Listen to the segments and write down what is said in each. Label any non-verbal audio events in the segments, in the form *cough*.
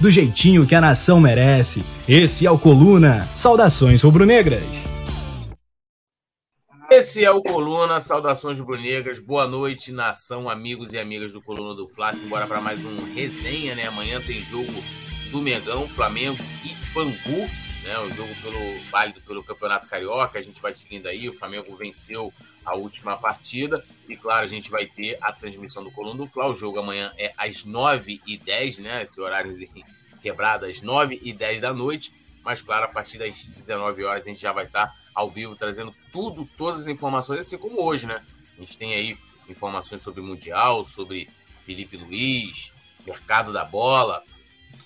do jeitinho que a nação merece. Esse é o Coluna. Saudações rubro-negras. Esse é o Coluna, saudações rubro-negras. Boa noite, nação, amigos e amigas do Coluna do Fla. Embora para mais um resenha, né? Amanhã tem jogo do Mengão, Flamengo e Bangu, né? O jogo pelo válido pelo Campeonato Carioca. A gente vai seguindo aí. O Flamengo venceu a última partida. E claro, a gente vai ter a transmissão do Coluna do Fla. O jogo amanhã é às 9h10, né? Esse horário quebrado às 9h10 da noite. Mas claro, a partir das 19 horas a gente já vai estar ao vivo trazendo tudo, todas as informações, assim como hoje, né? A gente tem aí informações sobre Mundial, sobre Felipe Luiz, mercado da bola,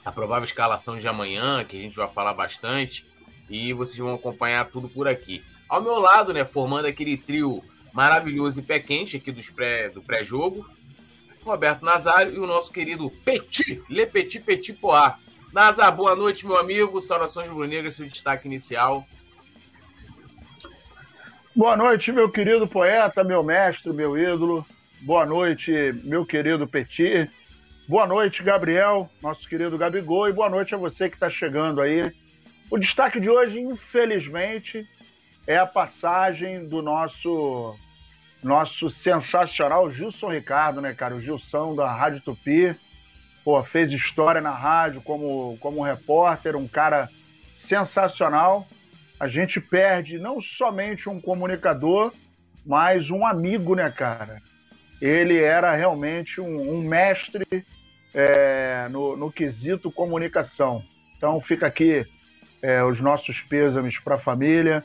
a provável escalação de amanhã, que a gente vai falar bastante, e vocês vão acompanhar tudo por aqui. Ao meu lado, né, formando aquele trio maravilhoso e pé quente aqui dos pré, do pré-jogo. Roberto Nazário e o nosso querido Petit, Le Petit Petit Poá. Nazar, boa noite, meu amigo. Saudações rubro-negras, seu destaque inicial. Boa noite, meu querido poeta, meu mestre, meu ídolo. Boa noite, meu querido Petit. Boa noite, Gabriel, nosso querido Gabigol. E boa noite a você que está chegando aí. O destaque de hoje, infelizmente, é a passagem do nosso nosso sensacional Gilson Ricardo, né, cara? O Gilson da Rádio Tupi. Pô, fez história na rádio como, como repórter, um cara sensacional. A gente perde não somente um comunicador, mas um amigo, né, cara? Ele era realmente um, um mestre é, no, no quesito comunicação. Então fica aqui é, os nossos pêsames para a família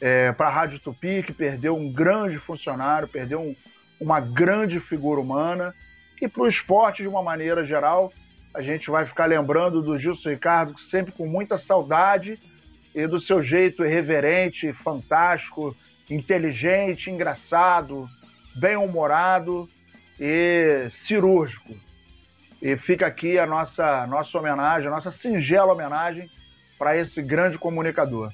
é, para a Rádio Tupi, que perdeu um grande funcionário, perdeu um, uma grande figura humana, e para o esporte de uma maneira geral. A gente vai ficar lembrando do Gilson Ricardo sempre com muita saudade e do seu jeito irreverente, fantástico, inteligente, engraçado, bem-humorado e cirúrgico. E fica aqui a nossa, nossa homenagem, a nossa singela homenagem para esse grande comunicador.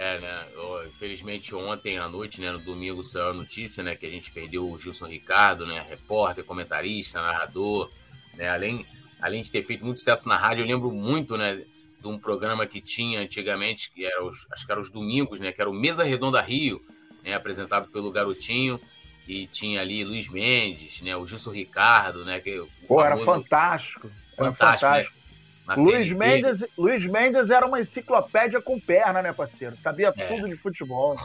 É, né? Infelizmente ontem à noite, né, no domingo, saiu a notícia, né, que a gente perdeu o Gilson Ricardo, né, repórter, comentarista, narrador, né, além, além de ter feito muito sucesso na rádio, eu lembro muito, né, de um programa que tinha antigamente, que era os, acho que era os domingos, né, que era o Mesa Redonda Rio, né, apresentado pelo Garotinho, e tinha ali Luiz Mendes, né, o Gilson Ricardo, né, que Pô, era fantástico. Era fantástico. Né? fantástico. Né? Luiz Mendes, Luiz Mendes era uma enciclopédia com perna, né, parceiro? Sabia é. tudo de futebol.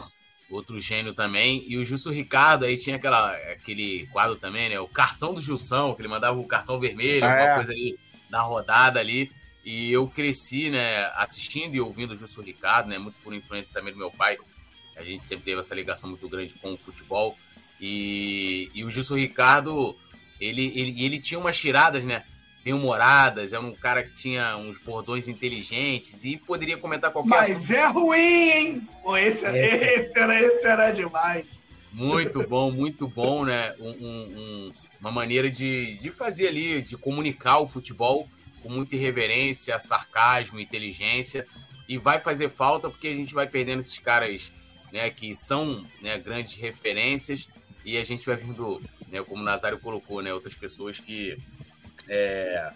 Outro gênio também. E o Justo Ricardo aí tinha aquela, aquele quadro também, né? O cartão do Jussão, que ele mandava o cartão vermelho, ah, é. coisa ali na rodada ali. E eu cresci, né, assistindo e ouvindo o Justo Ricardo, né? Muito por influência também do meu pai. A gente sempre teve essa ligação muito grande com o futebol. E, e o Justo Ricardo, ele, ele, ele tinha umas tiradas, né? Bem-humoradas, era um cara que tinha uns bordões inteligentes e poderia comentar qualquer Mas assunto. é ruim, hein? Esse, é. esse, era, esse era demais. Muito bom, muito bom, né? Um, um, uma maneira de, de fazer ali, de comunicar o futebol com muita irreverência, sarcasmo, inteligência. E vai fazer falta porque a gente vai perdendo esses caras né, que são né, grandes referências e a gente vai vindo, né, como o Nazário colocou, né, outras pessoas que é,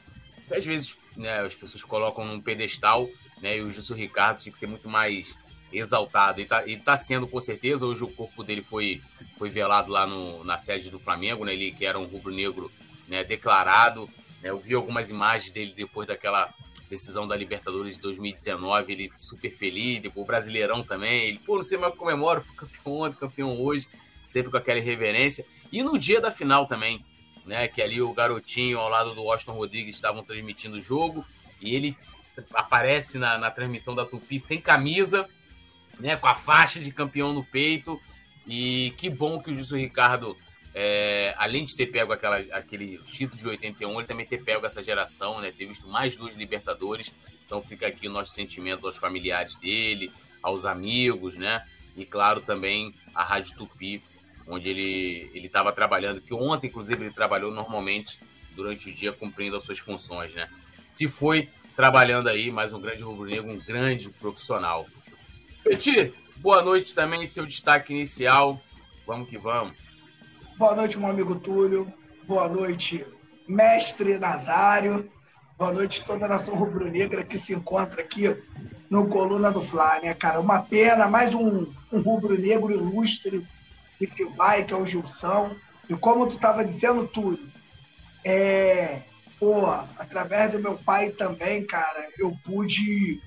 às vezes né, as pessoas colocam num pedestal, né, e o Justo Ricardo tinha que ser muito mais exaltado. E está tá sendo, com certeza. Hoje o corpo dele foi, foi velado lá no, na sede do Flamengo, né, ele que era um rubro-negro né, declarado. Né, eu vi algumas imagens dele depois daquela decisão da Libertadores de 2019, ele super feliz, depois o Brasileirão também, ele, pô, não sei mais comemora, foi campeão ontem, campeão hoje, sempre com aquela irreverência. E no dia da final também, né? Que ali o garotinho ao lado do Washington Rodrigues estavam transmitindo o jogo e ele aparece na, na transmissão da Tupi sem camisa, né? Com a faixa de campeão no peito. E que bom que o Justo Ricardo é, além de ter pego aquela, aquele título de 81, ele também ter pego essa geração, né? Ter visto mais duas Libertadores. Então fica aqui o nosso sentimento aos familiares dele, aos amigos, né? E claro também a Rádio Tupi, onde ele ele estava trabalhando, que ontem inclusive ele trabalhou normalmente durante o dia cumprindo as suas funções, né? Se foi trabalhando aí, mais um grande rubro-negro, um grande profissional. Petit, boa noite também, seu destaque inicial. Vamos que vamos. Boa noite, meu amigo Túlio. Boa noite, mestre Nazário. Boa noite, toda a nação rubro-negra que se encontra aqui no Coluna do Fla, né, cara? Uma pena, mais um, um rubro-negro ilustre que se vai, que é o Gilson. E como tu estava dizendo, Túlio, é, pô, através do meu pai também, cara, eu pude.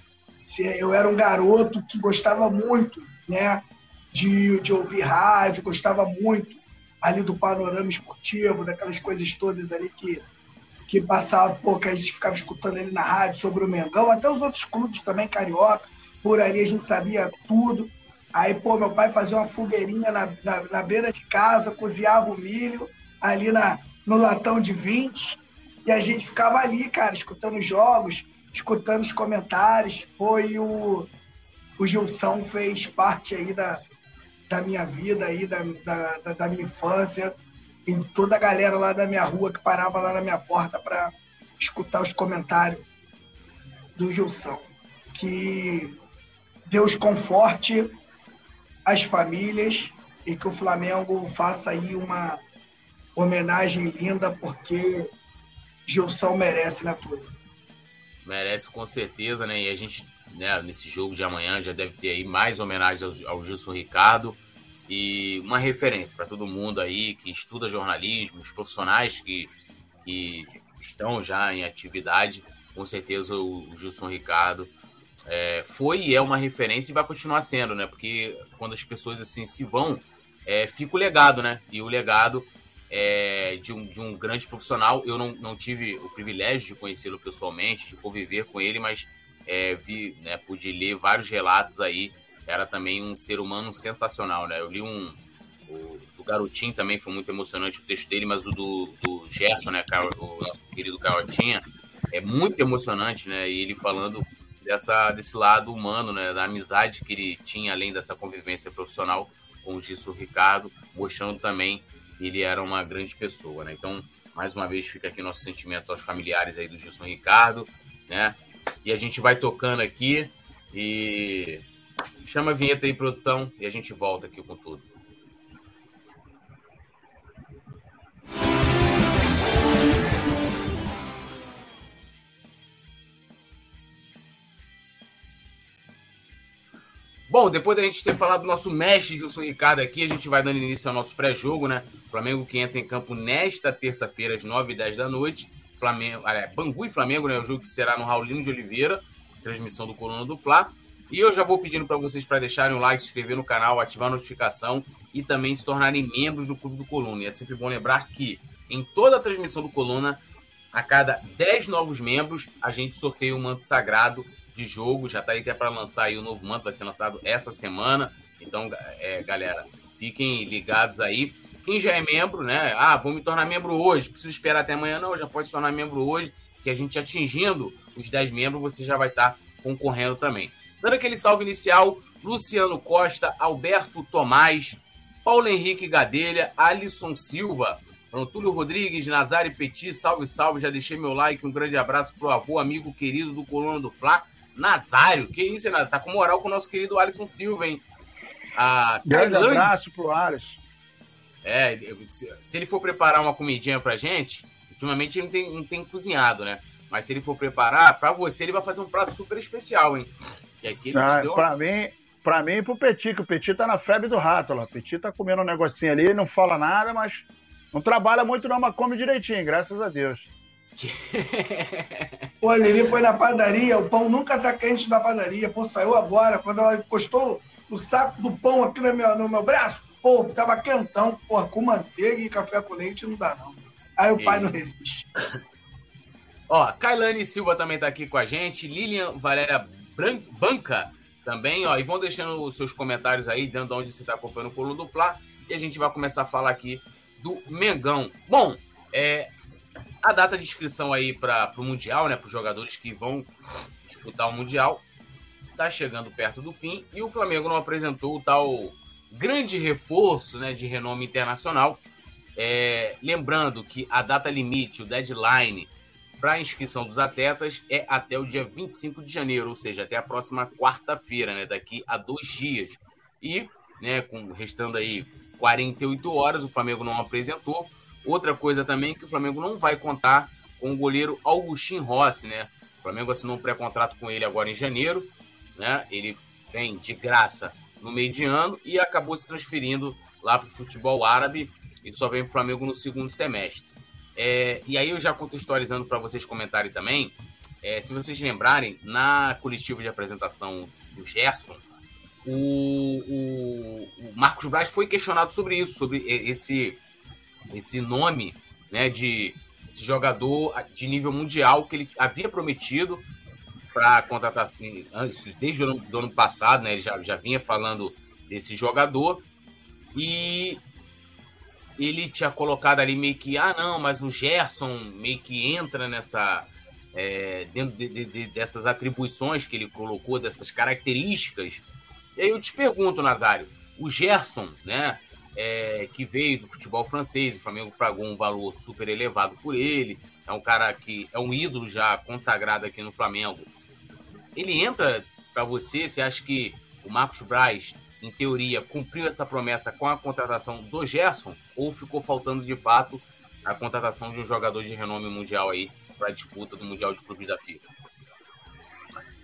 Eu era um garoto que gostava muito, né, de, de ouvir rádio, gostava muito ali do panorama esportivo, daquelas coisas todas ali que que passava, pô, que a gente ficava escutando ele na rádio sobre o Mengão, até os outros clubes também, carioca, por ali a gente sabia tudo. Aí, pô, meu pai fazia uma fogueirinha na, na, na beira de casa, cozinhava o milho ali na, no latão de 20, e a gente ficava ali, cara, escutando os jogos, escutando os comentários. Foi o, o Gilson fez parte aí da, da minha vida, aí, da, da, da minha infância e toda a galera lá da minha rua que parava lá na minha porta para escutar os comentários do Gilson. Que Deus conforte as famílias e que o Flamengo faça aí uma homenagem linda, porque Gilson merece né, tudo. Merece com certeza, né? E a gente, né, nesse jogo de amanhã, já deve ter aí mais homenagens ao, ao Gilson Ricardo e uma referência para todo mundo aí que estuda jornalismo, os profissionais que, que estão já em atividade, com certeza o, o Gilson Ricardo é, foi e é uma referência e vai continuar sendo, né? Porque quando as pessoas assim se vão, é, fica o legado, né? E o legado é, de, um, de um grande profissional. Eu não, não tive o privilégio de conhecê-lo pessoalmente, de conviver com ele, mas é, vi, né, pude ler vários relatos aí era também um ser humano sensacional, né? Eu li um. O, do Garotinho também foi muito emocionante o texto dele, mas o do, do Gerson, né, o nosso querido Carotinha, é muito emocionante, né? E ele falando dessa, desse lado humano, né? Da amizade que ele tinha, além dessa convivência profissional com o Gilson Ricardo, mostrando também que ele era uma grande pessoa, né? Então, mais uma vez, fica aqui nossos sentimentos aos familiares aí do Gilson Ricardo, né? E a gente vai tocando aqui e Chama a vinheta aí, produção, e a gente volta aqui com tudo. Bom, depois da gente ter falado do nosso mestre Gilson Ricardo aqui, a gente vai dando início ao nosso pré-jogo, né? Flamengo que entra em campo nesta terça-feira, às 9h10 da noite. Flamengo, é, Bangu e Flamengo, né? O jogo que será no Raulino de Oliveira, transmissão do Coluna do Fla. E eu já vou pedindo para vocês para deixarem o like, se inscrever no canal, ativar a notificação e também se tornarem membros do Clube do Coluna. E é sempre bom lembrar que em toda a transmissão do Coluna, a cada 10 novos membros, a gente sorteia um manto sagrado de jogo. Já está aí até para lançar aí o novo manto, vai ser lançado essa semana. Então, é, galera, fiquem ligados aí. Quem já é membro, né? Ah, vou me tornar membro hoje, preciso esperar até amanhã. Não, já pode se tornar membro hoje, que a gente atingindo os 10 membros, você já vai estar tá concorrendo também. Dando aquele salve inicial, Luciano Costa, Alberto Tomás, Paulo Henrique Gadelha, Alisson Silva, Antúlio Rodrigues, Nazário Petit, salve, salve, já deixei meu like, um grande abraço pro avô, amigo querido do Coluna do Fla, Nazário, que isso, Renato? Tá com moral com o nosso querido Alisson Silva, hein? A grande abraço pro Alisson. É, se ele for preparar uma comidinha pra gente, ultimamente ele não tem, não tem cozinhado, né? Mas se ele for preparar, pra você ele vai fazer um prato super especial, hein? E aqui ah, deu... Pra mim, pra mim e pro Petit, que o Petit tá na febre do rato lá. O Petit tá comendo um negocinho ali, não fala nada, mas não trabalha muito não, mas come direitinho, graças a Deus. Pô, ele foi na padaria, o pão nunca tá quente na padaria. Pô, saiu agora, quando ela encostou o saco do pão aqui no meu, no meu braço, pô, tava quentão, pô, com manteiga e café com leite não dá não. Aí o pai não resiste. Ó, Kailane Silva também tá aqui com a gente, Lilian Valéria Banca também, ó. E vão deixando os seus comentários aí, dizendo de onde você está acompanhando o Coluna do Fla. E a gente vai começar a falar aqui do Mengão. Bom, é, a data de inscrição aí para o Mundial, né, para os jogadores que vão disputar o Mundial, está chegando perto do fim e o Flamengo não apresentou o tal grande reforço né, de renome internacional. É, lembrando que a data limite, o deadline para a inscrição dos atletas é até o dia 25 de janeiro, ou seja, até a próxima quarta-feira, né, daqui a dois dias. E, né, com, restando aí 48 horas, o Flamengo não apresentou. Outra coisa também que o Flamengo não vai contar com o goleiro Augustin Rossi, né? O Flamengo assinou um pré-contrato com ele agora em janeiro, né? Ele vem de graça no meio de ano e acabou se transferindo lá para o futebol árabe e só vem para o Flamengo no segundo semestre. É, e aí eu já contextualizando para vocês comentarem também, é, se vocês lembrarem, na coletiva de apresentação do Gerson, o, o, o Marcos Braz foi questionado sobre isso, sobre esse esse nome né, de esse jogador de nível mundial que ele havia prometido para contratar assim, desde o ano, do ano passado, né, ele já, já vinha falando desse jogador e ele tinha colocado ali meio que, ah, não, mas o Gerson meio que entra nessa. É, dentro de, de, de, dessas atribuições que ele colocou, dessas características. E aí eu te pergunto, Nazário, o Gerson, né? É, que veio do futebol francês, o Flamengo pagou um valor super elevado por ele, é um cara que é um ídolo já consagrado aqui no Flamengo. Ele entra para você, você acha que o Marcos Braz, em teoria, cumpriu essa promessa com a contratação do Gerson ou ficou faltando de fato a contratação de um jogador de renome mundial aí para a disputa do Mundial de Clubes da FIFA?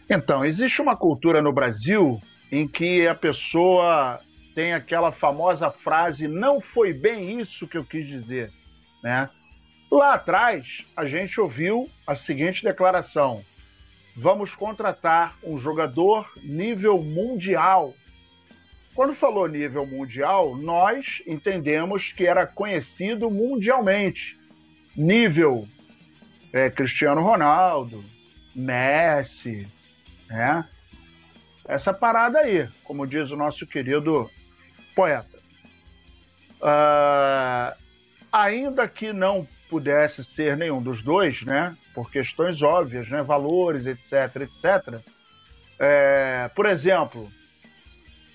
Então, existe uma cultura no Brasil em que a pessoa tem aquela famosa frase: não foi bem isso que eu quis dizer. Né? Lá atrás, a gente ouviu a seguinte declaração: vamos contratar um jogador nível mundial. Quando falou nível mundial, nós entendemos que era conhecido mundialmente. Nível é, Cristiano Ronaldo, Messi, né? Essa parada aí, como diz o nosso querido poeta. Uh, ainda que não pudesse ser nenhum dos dois, né, por questões óbvias, né, valores, etc, etc. É, por exemplo,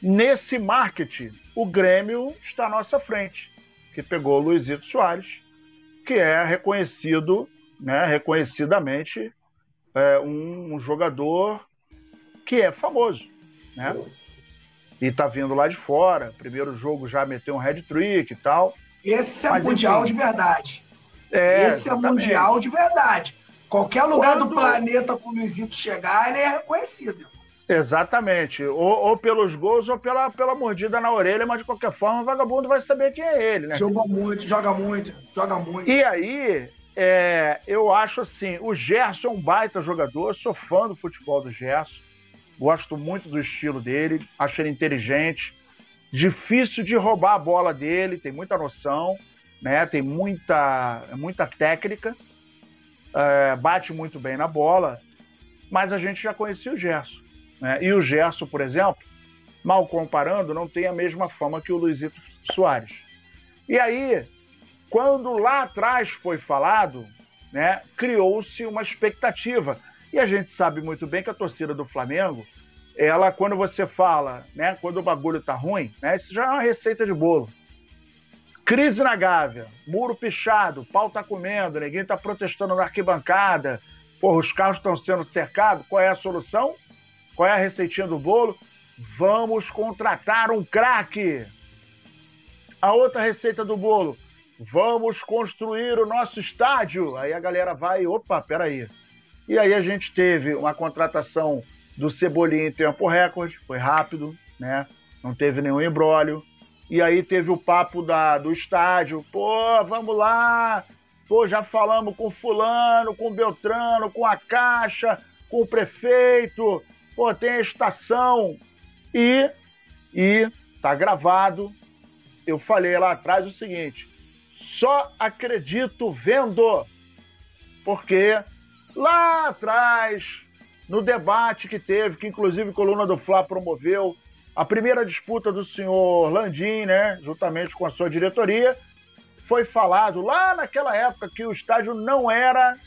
nesse marketing, o Grêmio está à nossa frente, que pegou o Luizito Soares, que é reconhecido, né, reconhecidamente, é, um, um jogador que é famoso, né? E tá vindo lá de fora. Primeiro jogo já meteu um head trick e tal. Esse é Mas, mundial enfim, de verdade. É, Esse exatamente. é mundial de verdade. Qualquer lugar Quando... do planeta que o Luizito chegar, ele é reconhecido. Exatamente. Ou, ou, pelos gols ou pela, pela mordida na orelha, mas de qualquer forma o vagabundo vai saber quem é ele, né? Jogou muito, joga muito, joga muito. E aí, é, eu acho assim, o Gerson é um baita jogador, sou fã do futebol do Gerson. Gosto muito do estilo dele, acho ele inteligente. Difícil de roubar a bola dele, tem muita noção, né? tem muita, muita técnica, é, bate muito bem na bola, mas a gente já conhecia o Gerson. Né? E o Gerson, por exemplo, mal comparando, não tem a mesma fama que o Luizito Soares. E aí, quando lá atrás foi falado, né, criou-se uma expectativa. E a gente sabe muito bem que a torcida do Flamengo, ela, quando você fala, né, quando o bagulho tá ruim, né, isso já é uma receita de bolo. Crise na Gávea, muro pichado, pau tá comendo, ninguém tá protestando na arquibancada, porra, os carros estão sendo cercados, qual é a solução? Qual é a receitinha do bolo? Vamos contratar um craque. A outra receita do bolo, vamos construir o nosso estádio. Aí a galera vai, opa, peraí, e aí a gente teve uma contratação do Cebolinha em tempo recorde, foi rápido, né? Não teve nenhum embrólio. E aí teve o papo da, do estádio, pô, vamos lá, pô, já falamos com fulano, com Beltrano, com a Caixa, com o prefeito, pô, tem a estação. E, e tá gravado, eu falei lá atrás o seguinte, só acredito vendo, porque lá atrás, no debate que teve, que inclusive a Coluna do Fla promoveu, a primeira disputa do senhor Landim, né, juntamente com a sua diretoria, foi falado lá naquela época que o estádio não era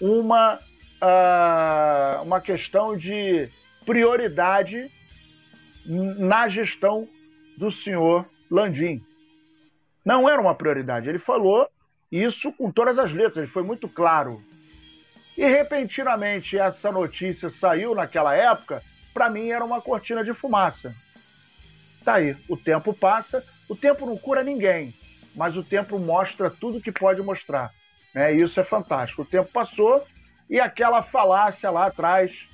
uma, uh, uma questão de prioridade na gestão do senhor Landim. Não era uma prioridade. Ele falou isso com todas as letras, ele foi muito claro. E repentinamente essa notícia saiu naquela época, para mim era uma cortina de fumaça. Tá aí, o tempo passa, o tempo não cura ninguém, mas o tempo mostra tudo que pode mostrar. Né? Isso é fantástico. O tempo passou e aquela falácia lá atrás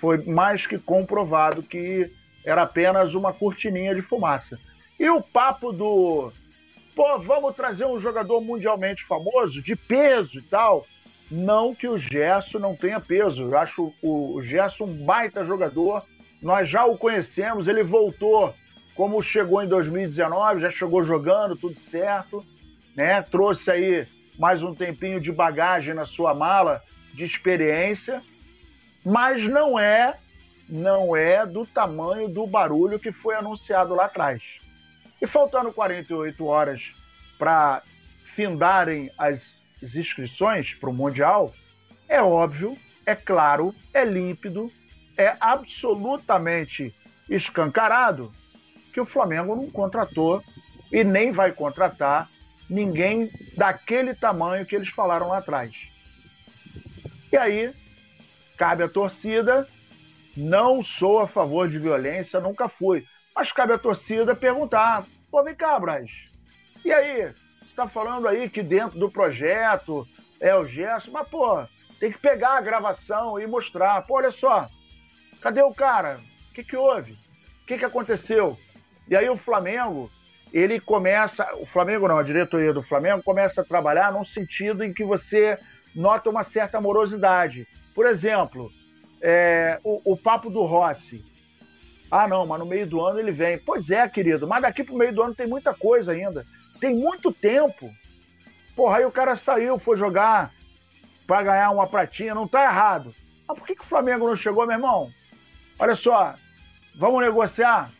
foi mais que comprovado que era apenas uma cortininha de fumaça. E o papo do pô, vamos trazer um jogador mundialmente famoso, de peso e tal. Não que o Gerson não tenha peso. Eu acho o Gerson um baita jogador. Nós já o conhecemos, ele voltou como chegou em 2019, já chegou jogando, tudo certo, né? Trouxe aí mais um tempinho de bagagem na sua mala de experiência, mas não é não é do tamanho do barulho que foi anunciado lá atrás. E faltando 48 horas para findarem as inscrições para o Mundial, é óbvio, é claro, é límpido, é absolutamente escancarado que o Flamengo não contratou e nem vai contratar ninguém daquele tamanho que eles falaram lá atrás. E aí, cabe à torcida, não sou a favor de violência, nunca fui. Mas cabe à torcida perguntar: pô, vem cá, Braz. E aí? Está falando aí que dentro do projeto é o gesto, mas, pô, tem que pegar a gravação e mostrar. Pô, olha só, cadê o cara? O que, que houve? O que, que aconteceu? E aí o Flamengo, ele começa, o Flamengo não, a diretoria do Flamengo começa a trabalhar num sentido em que você nota uma certa morosidade. Por exemplo, é, o, o papo do Rossi. Ah, não, mas no meio do ano ele vem. Pois é, querido, mas daqui pro meio do ano tem muita coisa ainda. Tem muito tempo. Porra, aí o cara saiu, foi jogar para ganhar uma pratinha, não tá errado. Mas por que, que o Flamengo não chegou, meu irmão? Olha só, vamos negociar?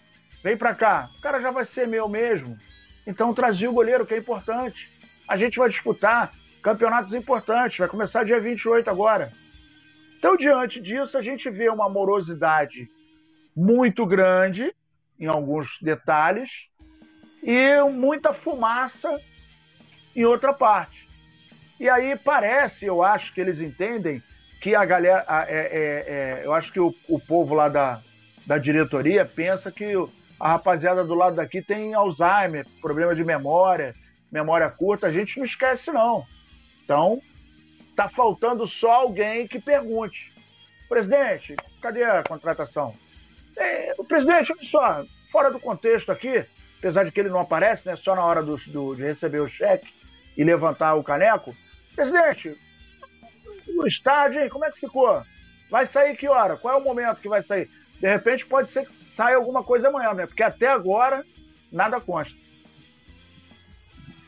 Vem para cá. O cara já vai ser meu mesmo. Então trazia o goleiro, que é importante. A gente vai disputar campeonatos importantes, vai começar dia 28 agora. Então, diante disso, a gente vê uma morosidade muito grande em alguns detalhes e muita fumaça em outra parte. E aí parece, eu acho que eles entendem que a galera, é, é, é, eu acho que o, o povo lá da, da diretoria pensa que a rapaziada do lado daqui tem Alzheimer, problema de memória, memória curta, a gente não esquece não. Então, tá faltando só alguém que pergunte. Presidente, cadê a contratação? É, o presidente, olha só, fora do contexto aqui, apesar de que ele não aparece, né, só na hora do, do, de receber o cheque e levantar o caneco. Presidente, o estádio, hein, como é que ficou? Vai sair que hora? Qual é o momento que vai sair? De repente pode ser que saia alguma coisa amanhã, né? Porque até agora nada consta.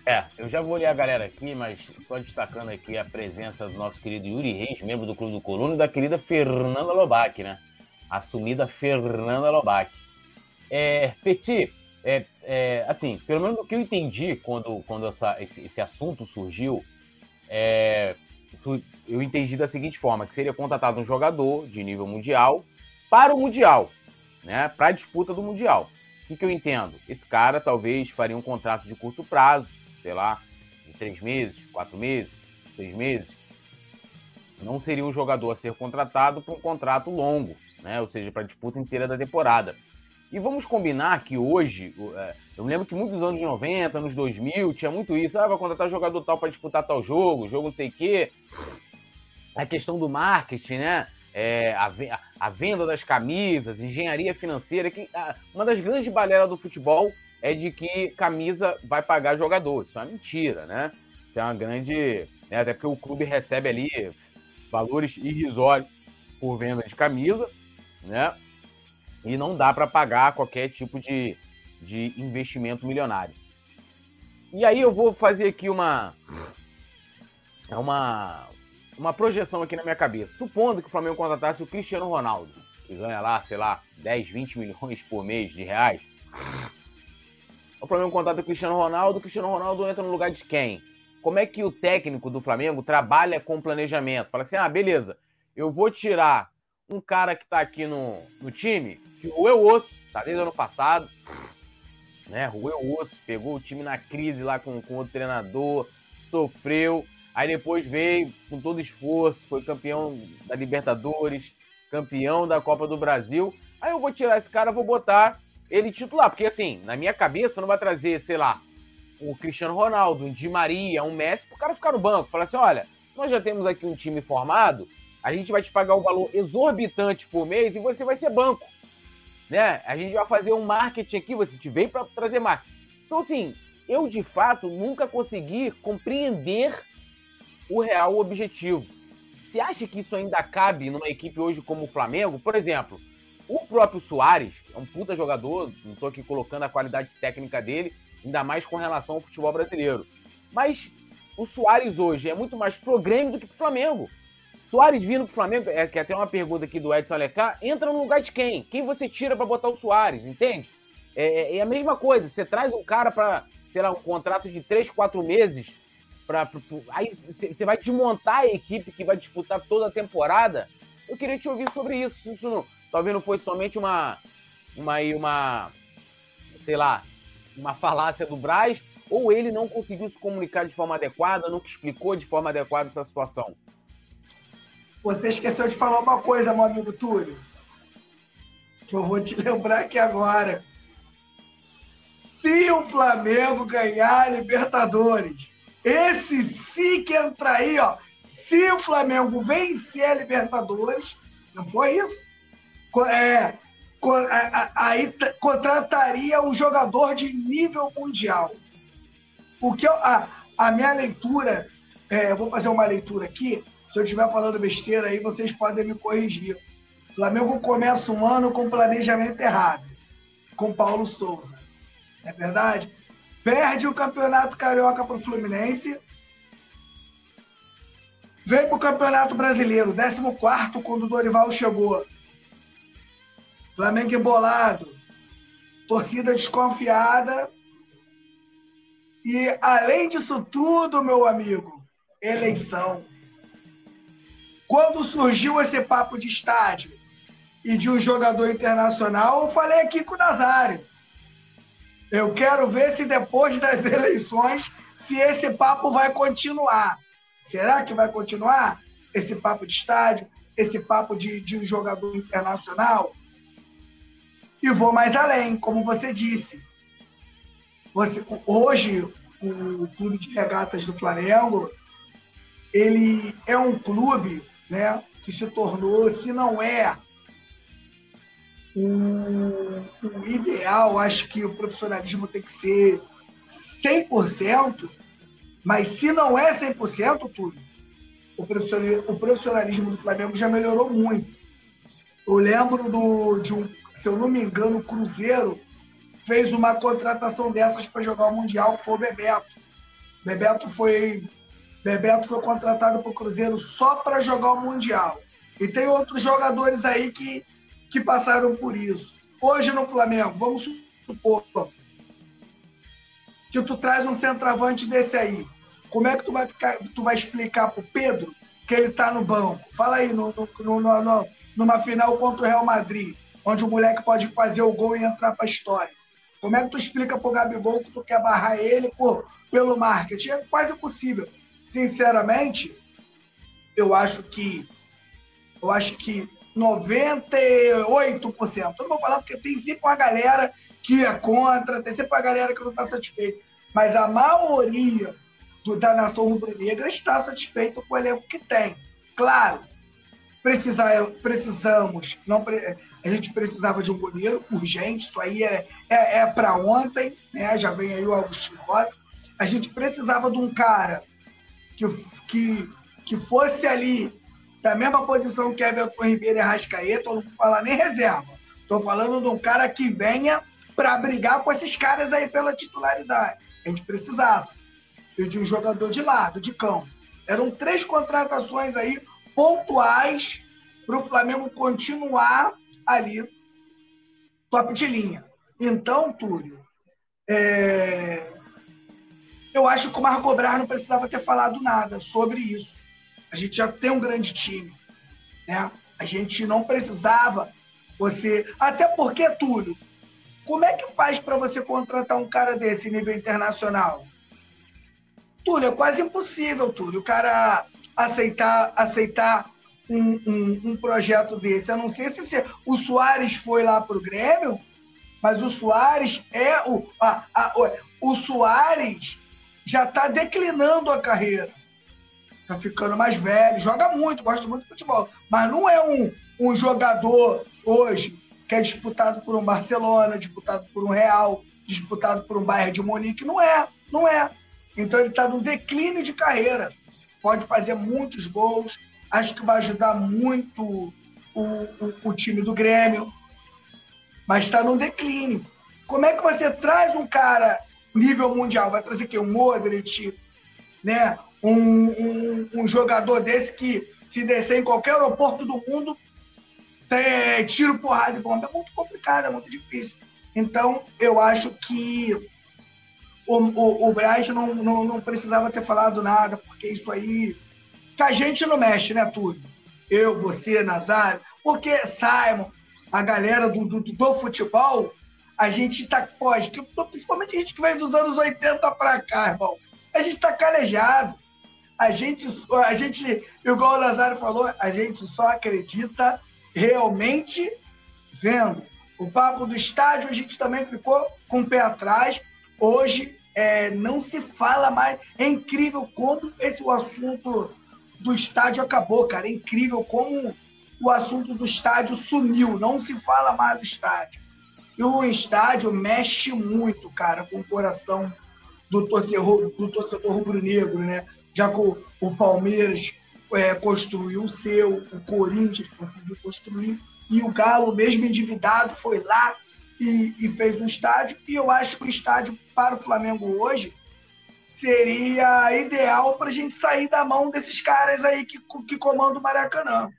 É, eu já vou ler a galera aqui, mas só destacando aqui a presença do nosso querido Yuri Reis, membro do Clube do Coluna, e da querida Fernanda Lobac, né? Assumida Fernanda Lobac. É, Petit, é, é, assim, pelo menos o que eu entendi quando, quando essa, esse, esse assunto surgiu, é, eu entendi da seguinte forma, que seria contratado um jogador de nível mundial para o Mundial, né? Para a disputa do Mundial. O que, que eu entendo? Esse cara talvez faria um contrato de curto prazo, sei lá, de três meses, quatro meses, seis meses, não seria um jogador a ser contratado para um contrato longo, né? Ou seja, para a disputa inteira da temporada. E vamos combinar que hoje, é, eu me lembro que muitos anos 90, anos 2000, tinha muito isso. Ah, vai contratar jogador tal para disputar tal jogo, jogo não sei o quê. A questão do marketing, né? É, a, a, venda das camisas, engenharia financeira, que ah, uma das grandes balelas do futebol é de que camisa vai pagar jogador. Isso é uma mentira, né? Isso é uma grande. Né? Até porque o clube recebe ali valores irrisórios por venda de camisa, né? E não dá para pagar qualquer tipo de, de investimento milionário. E aí eu vou fazer aqui uma uma uma projeção aqui na minha cabeça. Supondo que o Flamengo contratasse o Cristiano Ronaldo, que ganha lá, sei lá, 10, 20 milhões por mês de reais, o Flamengo contrata o Cristiano Ronaldo, o Cristiano Ronaldo entra no lugar de quem? Como é que o técnico do Flamengo trabalha com planejamento? Fala assim, ah, beleza, eu vou tirar um cara que tá aqui no, no time, que o Eu Osso, tá desde o ano passado, né? O Eu Osso pegou o time na crise lá com, com outro treinador, sofreu, aí depois veio com todo esforço, foi campeão da Libertadores, campeão da Copa do Brasil. Aí eu vou tirar esse cara, vou botar ele titular, porque assim, na minha cabeça não vai trazer, sei lá, o Cristiano Ronaldo, um Di Maria, um Messi, pro cara ficar no banco. Falar assim, olha, nós já temos aqui um time formado, a gente vai te pagar um valor exorbitante por mês e você vai ser banco. Né? A gente vai fazer um marketing aqui, você te veio para trazer marketing. Então, assim, eu de fato nunca consegui compreender o real objetivo. Você acha que isso ainda cabe numa equipe hoje como o Flamengo? Por exemplo, o próprio Soares é um puta jogador, não estou aqui colocando a qualidade técnica dele, ainda mais com relação ao futebol brasileiro. Mas o Soares hoje é muito mais pro Grêmio do que pro Flamengo. Soares vindo pro Flamengo, é que até uma pergunta aqui do Edson Alecá, entra no lugar de quem? Quem você tira para botar o Soares, entende? É, é, é, a mesma coisa, você traz um cara para, sei lá, um contrato de 3, 4 meses, pra, pra aí você vai desmontar a equipe que vai disputar toda a temporada. Eu queria te ouvir sobre isso. Isso não, talvez não foi somente uma, uma, uma, sei lá, uma falácia do Braz, ou ele não conseguiu se comunicar de forma adequada, nunca explicou de forma adequada essa situação? Você esqueceu de falar uma coisa, meu amigo Túlio, que eu vou te lembrar aqui agora. Se o Flamengo ganhar a Libertadores, esse sim que entra aí, ó. Se o Flamengo vencer a Libertadores, não foi isso? É, aí contrataria um jogador de nível mundial. O que eu, a, a minha leitura, é, eu vou fazer uma leitura aqui. Se eu estiver falando besteira aí, vocês podem me corrigir. Flamengo começa um ano com planejamento errado, com Paulo Souza. É verdade? Perde o Campeonato Carioca para o Fluminense. Vem para o Campeonato Brasileiro, 14 quando o Dorival chegou. Flamengo embolado, torcida desconfiada. E, além disso tudo, meu amigo, eleição. Quando surgiu esse papo de estádio e de um jogador internacional, eu falei aqui com o Nazário. Eu quero ver se depois das *laughs* eleições, se esse papo vai continuar. Será que vai continuar esse papo de estádio, esse papo de, de um jogador internacional? E vou mais além, como você disse. Você, hoje, o Clube de Regatas do Flamengo, ele é um clube né, que se tornou, se não é o, o ideal, acho que o profissionalismo tem que ser 100%, mas se não é 100%, tudo, o profissionalismo do Flamengo já melhorou muito. Eu lembro do, de um se eu não me engano, o Cruzeiro fez uma contratação dessas para jogar o Mundial, que foi o Bebeto. Bebeto foi, Bebeto foi contratado para o Cruzeiro só para jogar o Mundial. E tem outros jogadores aí que, que passaram por isso. Hoje no Flamengo, vamos supor que tu traz um centroavante desse aí. Como é que tu vai, ficar, tu vai explicar para o Pedro que ele está no banco? Fala aí, no, no, no, no, numa final contra o Real Madrid onde o moleque pode fazer o gol e entrar para a história. Como é que tu explica pro Gabigol que tu quer barrar ele por, pelo marketing? É quase impossível. Sinceramente, eu acho que eu acho que 98%. Eu não vou falar porque tem sempre uma galera que é contra, tem sempre uma galera que não está satisfeita. Mas a maioria do, da nação rubro-negra está satisfeita com o elenco que tem. Claro, precisar, precisamos, não, a gente precisava de um goleiro urgente, isso aí é, é, é para ontem, né? já vem aí o Agostinho Rossi. A gente precisava de um cara que, que, que fosse ali da mesma posição que Everton Ribeiro e Rascaeta, eu não vou falar nem reserva. Estou falando de um cara que venha para brigar com esses caras aí pela titularidade. A gente precisava. E de um jogador de lado, de campo. Eram três contratações aí pontuais para o Flamengo continuar ali top de linha. Então, Túlio, É... Eu acho que o Marco Braz não precisava ter falado nada sobre isso. A gente já tem um grande time. Né? A gente não precisava você. Até porque, Túlio, como é que faz para você contratar um cara desse nível internacional? Túlio, é quase impossível, Túlio, o cara aceitar, aceitar um, um, um projeto desse. Eu não sei se o Soares foi lá para o Grêmio, mas o Soares é o. A, a, o Soares já está declinando a carreira. Está ficando mais velho, joga muito, gosta muito de futebol. Mas não é um, um jogador hoje que é disputado por um Barcelona, disputado por um Real, disputado por um Bayern de Munique. Não é, não é. Então ele está no declínio de carreira. Pode fazer muitos gols. Acho que vai ajudar muito o, o, o time do Grêmio. Mas está no declínio. Como é que você traz um cara nível mundial? Vai trazer quem? Um Modric, né? Um, um, um, jogador desse que, se descer em qualquer aeroporto do mundo, tem tiro, porrada e bomba. É muito complicado, é muito difícil. Então, eu acho que o, o, o Braz não, não, não, precisava ter falado nada, porque isso aí. Que a gente não mexe, né, tudo? Eu, você, Nazário. Porque, Simon, a galera do, do, do futebol, a gente tá. Pô, principalmente a gente que veio dos anos 80 para cá, irmão. A gente tá calejado. A gente, a gente, igual o Nazário falou, a gente só acredita realmente vendo. O papo do estádio, a gente também ficou com o pé atrás. Hoje é, não se fala mais. É incrível como esse o assunto do estádio acabou, cara. É incrível como o assunto do estádio sumiu. Não se fala mais do estádio. E o estádio mexe muito, cara, com o coração do torcedor, do torcedor rubro-negro, né? Já que o, Palmeiras é, construiu o seu, o Corinthians conseguiu construir, e o Galo, mesmo endividado, foi lá e, e, fez um estádio. E eu acho que o estádio para o Flamengo hoje seria ideal para a gente sair da mão desses caras aí que, que comandam o Maracanã.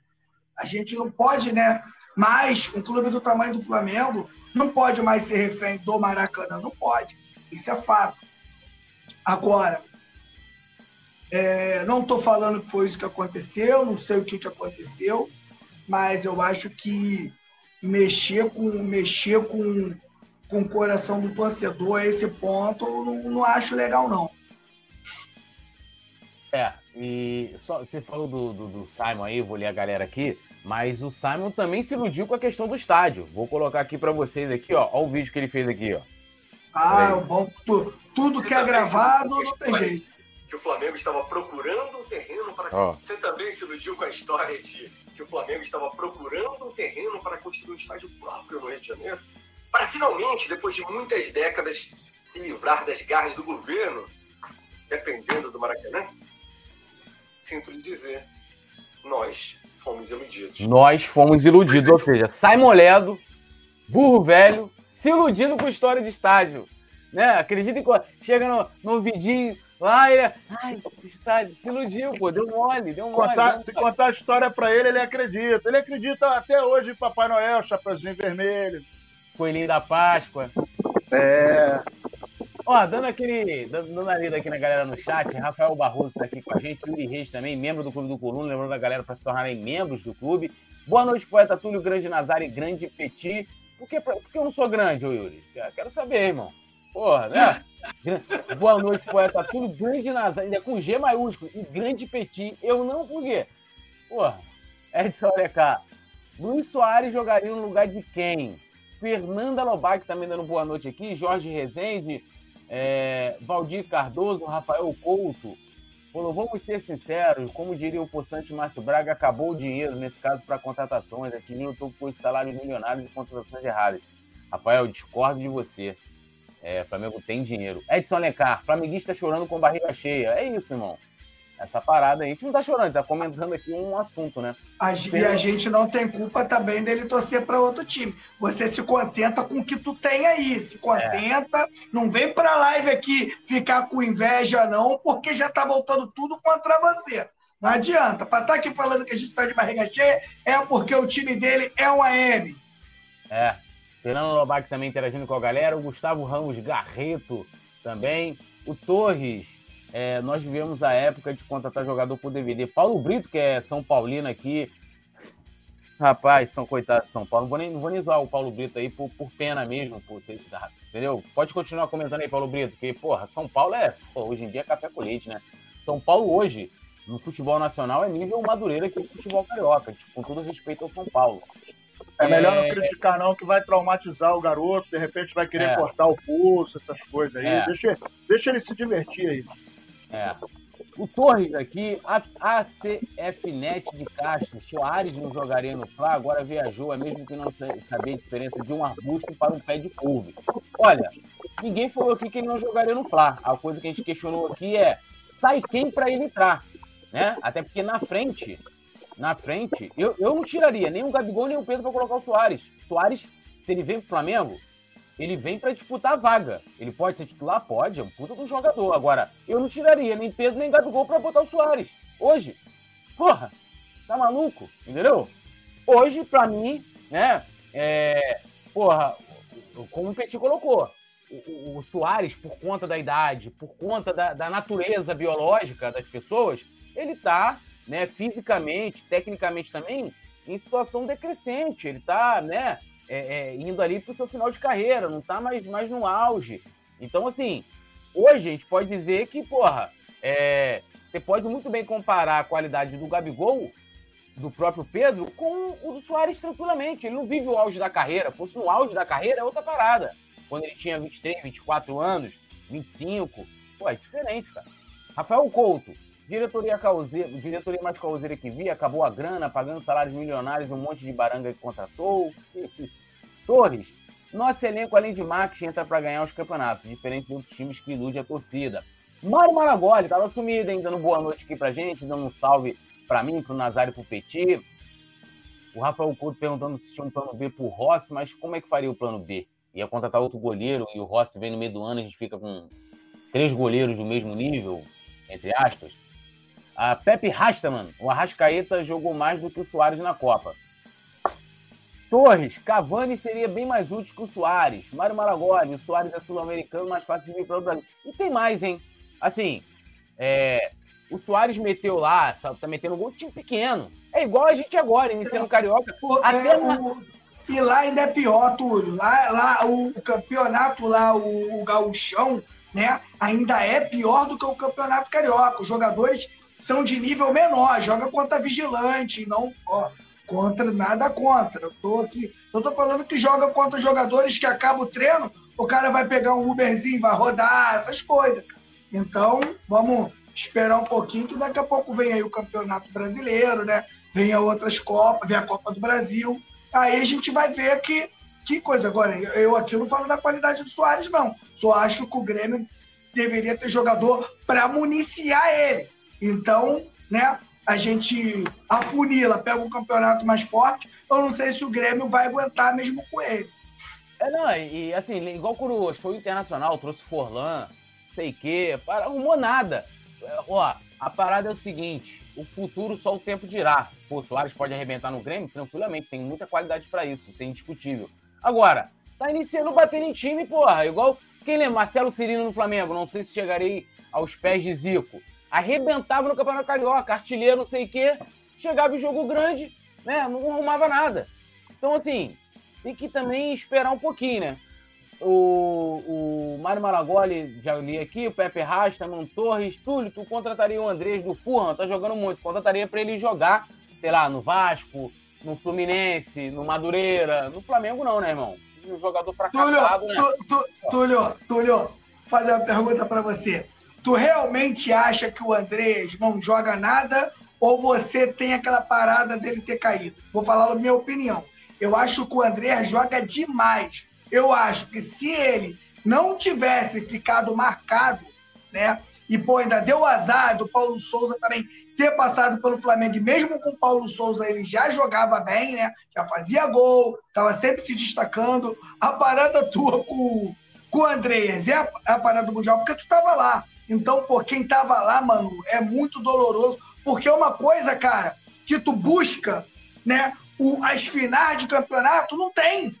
A gente não pode, né? Mais um clube do tamanho do Flamengo não pode mais ser refém do Maracanã. Não pode. Isso é fato. Agora, é, não estou falando que foi isso que aconteceu, não sei o que, que aconteceu, mas eu acho que mexer com mexer com, com o coração do torcedor a esse ponto, não, não acho legal, não. É, e só, você falou do, do, do, Simon aí, vou ler a galera aqui, mas o Simon também se iludiu com a questão do estádio. Vou colocar aqui para vocês aqui, ó, ó o vídeo que ele fez aqui, ó. Ah, bom, tu, tudo que é gravado não tem jeito. Que o Flamengo estava procurando um terreno para. Oh. Você também se iludiu com a história de que o Flamengo estava procurando um terreno para construir um estádio próprio no Rio de Janeiro, para finalmente, depois de muitas décadas, se livrar das garras do governo, dependendo do Maracanã? Sinto lhe dizer, nós fomos iludidos. Nós fomos iludidos, ou seja, sai moledo, burro velho, se iludindo com história de estádio. Né? Acredita que chega no, no vidinho Lá ele, ai, está, se iludiu, pô, deu mole, deu mole. Contar, deu... Se contar a história pra ele, ele acredita. Ele acredita até hoje em Papai Noel, Chapeuzinho Vermelho. Coelhinho da Páscoa. É. Ó, dando aquele. Dando a lida aqui na galera no chat, Rafael Barroso tá aqui com a gente, Yuri Reis também, membro do Clube do Coluna, lembrando a galera para se tornarem membros do clube. Boa noite, poeta Túlio, grande Nazar e grande Petit. Por que, por que eu não sou grande, ô Yuri? Quero saber, irmão. Porra, né? *laughs* Boa noite, poeta. Tudo grande Nazar, ainda com G maiúsculo e grande Petit. Eu não, por quê? Porra, Edson, olha cá. Luiz Soares jogaria no lugar de quem? Fernanda Lobac também dando boa noite aqui. Jorge Rezende, é, Valdir Cardoso, Rafael Couto. Falou, vamos ser sinceros, como diria o possante Márcio Braga, acabou o dinheiro, nesse caso, para contratações. Aqui eu estou com salários milionários e contratações erradas. Rafael, discordo de você. É, Flamengo tem dinheiro. Edson Alencar, flamenguista chorando com barriga cheia. É isso, irmão. Essa parada aí. A gente não tá chorando, tá comentando aqui um assunto, né? A, e a gente não tem culpa também dele torcer para outro time. Você se contenta com o que tu tem aí. Se contenta, é. não vem pra live aqui ficar com inveja, não, porque já tá voltando tudo contra você. Não adianta. Pra estar tá aqui falando que a gente tá de barriga cheia, é porque o time dele é um AM. É. Fernando Lobac também interagindo com a galera. O Gustavo Ramos Garreto também. O Torres, é, nós vivemos a época de contratar jogador por DVD. Paulo Brito, que é São Paulino aqui. Rapaz, são coitados de São Paulo. Não vou nem, não vou nem zoar o Paulo Brito aí por, por pena mesmo, por ter, entendeu? Pode continuar comentando aí, Paulo Brito, porque, porra, São Paulo é, pô, hoje em dia é café com leite, né? São Paulo hoje, no futebol nacional, é nível Madureira que o futebol carioca, tipo, com todo respeito ao São Paulo. É melhor não é, criticar, não, que vai traumatizar o garoto, de repente vai querer é. cortar o pulso, essas coisas aí. É. Deixa, deixa ele se divertir aí. É. O Torres aqui, a ACFNet de Castro, Soares não jogaria no Fla, agora viajou, é mesmo que não sabia a diferença de um arbusto para um pé de couve. Olha, ninguém falou aqui que ele não jogaria no Fla. A coisa que a gente questionou aqui é, sai quem para ele entrar? Né? Até porque na frente, na frente, eu, eu não tiraria nem o Gabigol nem o Pedro para colocar o Soares. Soares, se ele vem pro Flamengo, ele vem para disputar a vaga. Ele pode ser titular? Pode, é um puta do jogador. Agora, eu não tiraria nem Pedro nem Gabigol para botar o Soares. Hoje. Porra, tá maluco? Entendeu? Hoje, para mim, né, é, porra, como o Petit colocou, o, o Soares, por conta da idade, por conta da, da natureza biológica das pessoas, ele tá né, fisicamente, tecnicamente também, em situação decrescente. Ele está né, é, é, indo ali para o seu final de carreira, não está mais, mais no auge. Então, assim, hoje a gente pode dizer que, porra, é, você pode muito bem comparar a qualidade do Gabigol, do próprio Pedro, com o do Soares tranquilamente. Ele não vive o auge da carreira. Fosse no auge da carreira, é outra parada. Quando ele tinha 23, 24 anos, 25, pô, é diferente, cara. Rafael Couto, Diretoria, causeira, diretoria mais causeira que vi, acabou a grana, pagando salários milionários, um monte de baranga que contratou. *laughs* Torres, nosso elenco, além de marketing, entra para ganhar os campeonatos, diferente de outros times que ilude a torcida. Mário Maragoli, tava sumido, hein, dando boa noite aqui pra gente, dando um salve para mim, pro Nazário e pro Petit. O Rafael Couto perguntando se tinha um plano B pro Rossi, mas como é que faria o plano B? Ia contratar outro goleiro e o Rossi vem no meio do ano, a gente fica com três goleiros do mesmo nível, entre aspas. A Pepe Rastaman, o Arrascaeta jogou mais do que o Soares na Copa. Torres, Cavani seria bem mais útil que o Soares. Mário Maragoli, o Soares é sul-americano, mais fácil de vir para o Brasil. E tem mais, hein? Assim, é, o Soares meteu lá, tá metendo gol time pequeno. É igual a gente agora, iniciando Carioca. até é, o, e lá ainda é pior, Túlio. Lá, lá o, o campeonato lá, o, o gauchão, né? Ainda é pior do que o campeonato carioca. Os jogadores são de nível menor, joga contra vigilante, não ó, contra nada contra. Eu tô aqui, eu tô falando que joga contra jogadores que acaba o treino, o cara vai pegar um Uberzinho, vai rodar, essas coisas. Então, vamos esperar um pouquinho que daqui a pouco vem aí o Campeonato Brasileiro, né? Vem a outras Copas, vem a Copa do Brasil. Aí a gente vai ver que que coisa. Agora, eu aqui não falo da qualidade do Soares, não. Só acho que o Grêmio deveria ter jogador para municiar ele. Então, né, a gente afunila, pega um campeonato mais forte. Eu não sei se o Grêmio vai aguentar mesmo com ele. É, não, e assim, igual quando foi o Internacional, trouxe Forlan, sei o quê, arrumou nada. É, ó, a parada é o seguinte: o futuro só o tempo dirá. Pô, o Soares pode arrebentar no Grêmio tranquilamente, tem muita qualidade para isso, isso é indiscutível. Agora, tá iniciando batendo em time, porra, igual quem lembra, Marcelo Cirino no Flamengo, não sei se chegarei aos pés de Zico arrebentava no Campeonato Carioca, artilheiro, não sei o quê, chegava em jogo grande, né? Não arrumava nada. Então, assim, tem que também esperar um pouquinho, né? O, o Mário Maragoli, já li aqui, o Pepe Rasta, Mano Torres, Túlio, tu contrataria o Andrés do Fulham, tá jogando muito, contrataria para ele jogar, sei lá, no Vasco, no Fluminense, no Madureira, no Flamengo não, né, irmão? Um jogador fracassado, Túlio, né? Tu, Túlio, Túlio, fazer uma pergunta para você. Tu realmente acha que o Andrés não joga nada ou você tem aquela parada dele ter caído? Vou falar a minha opinião. Eu acho que o André joga demais. Eu acho que se ele não tivesse ficado marcado, né? E pô, ainda deu azar do Paulo Souza também ter passado pelo Flamengo, e mesmo com o Paulo Souza ele já jogava bem, né? Já fazia gol, estava sempre se destacando. A parada tua com, com o Andreas é a, é a parada do Mundial, porque tu estava lá. Então, pô, quem tava lá, mano, é muito doloroso, porque é uma coisa, cara, que tu busca, né? O, as finais de campeonato não tem.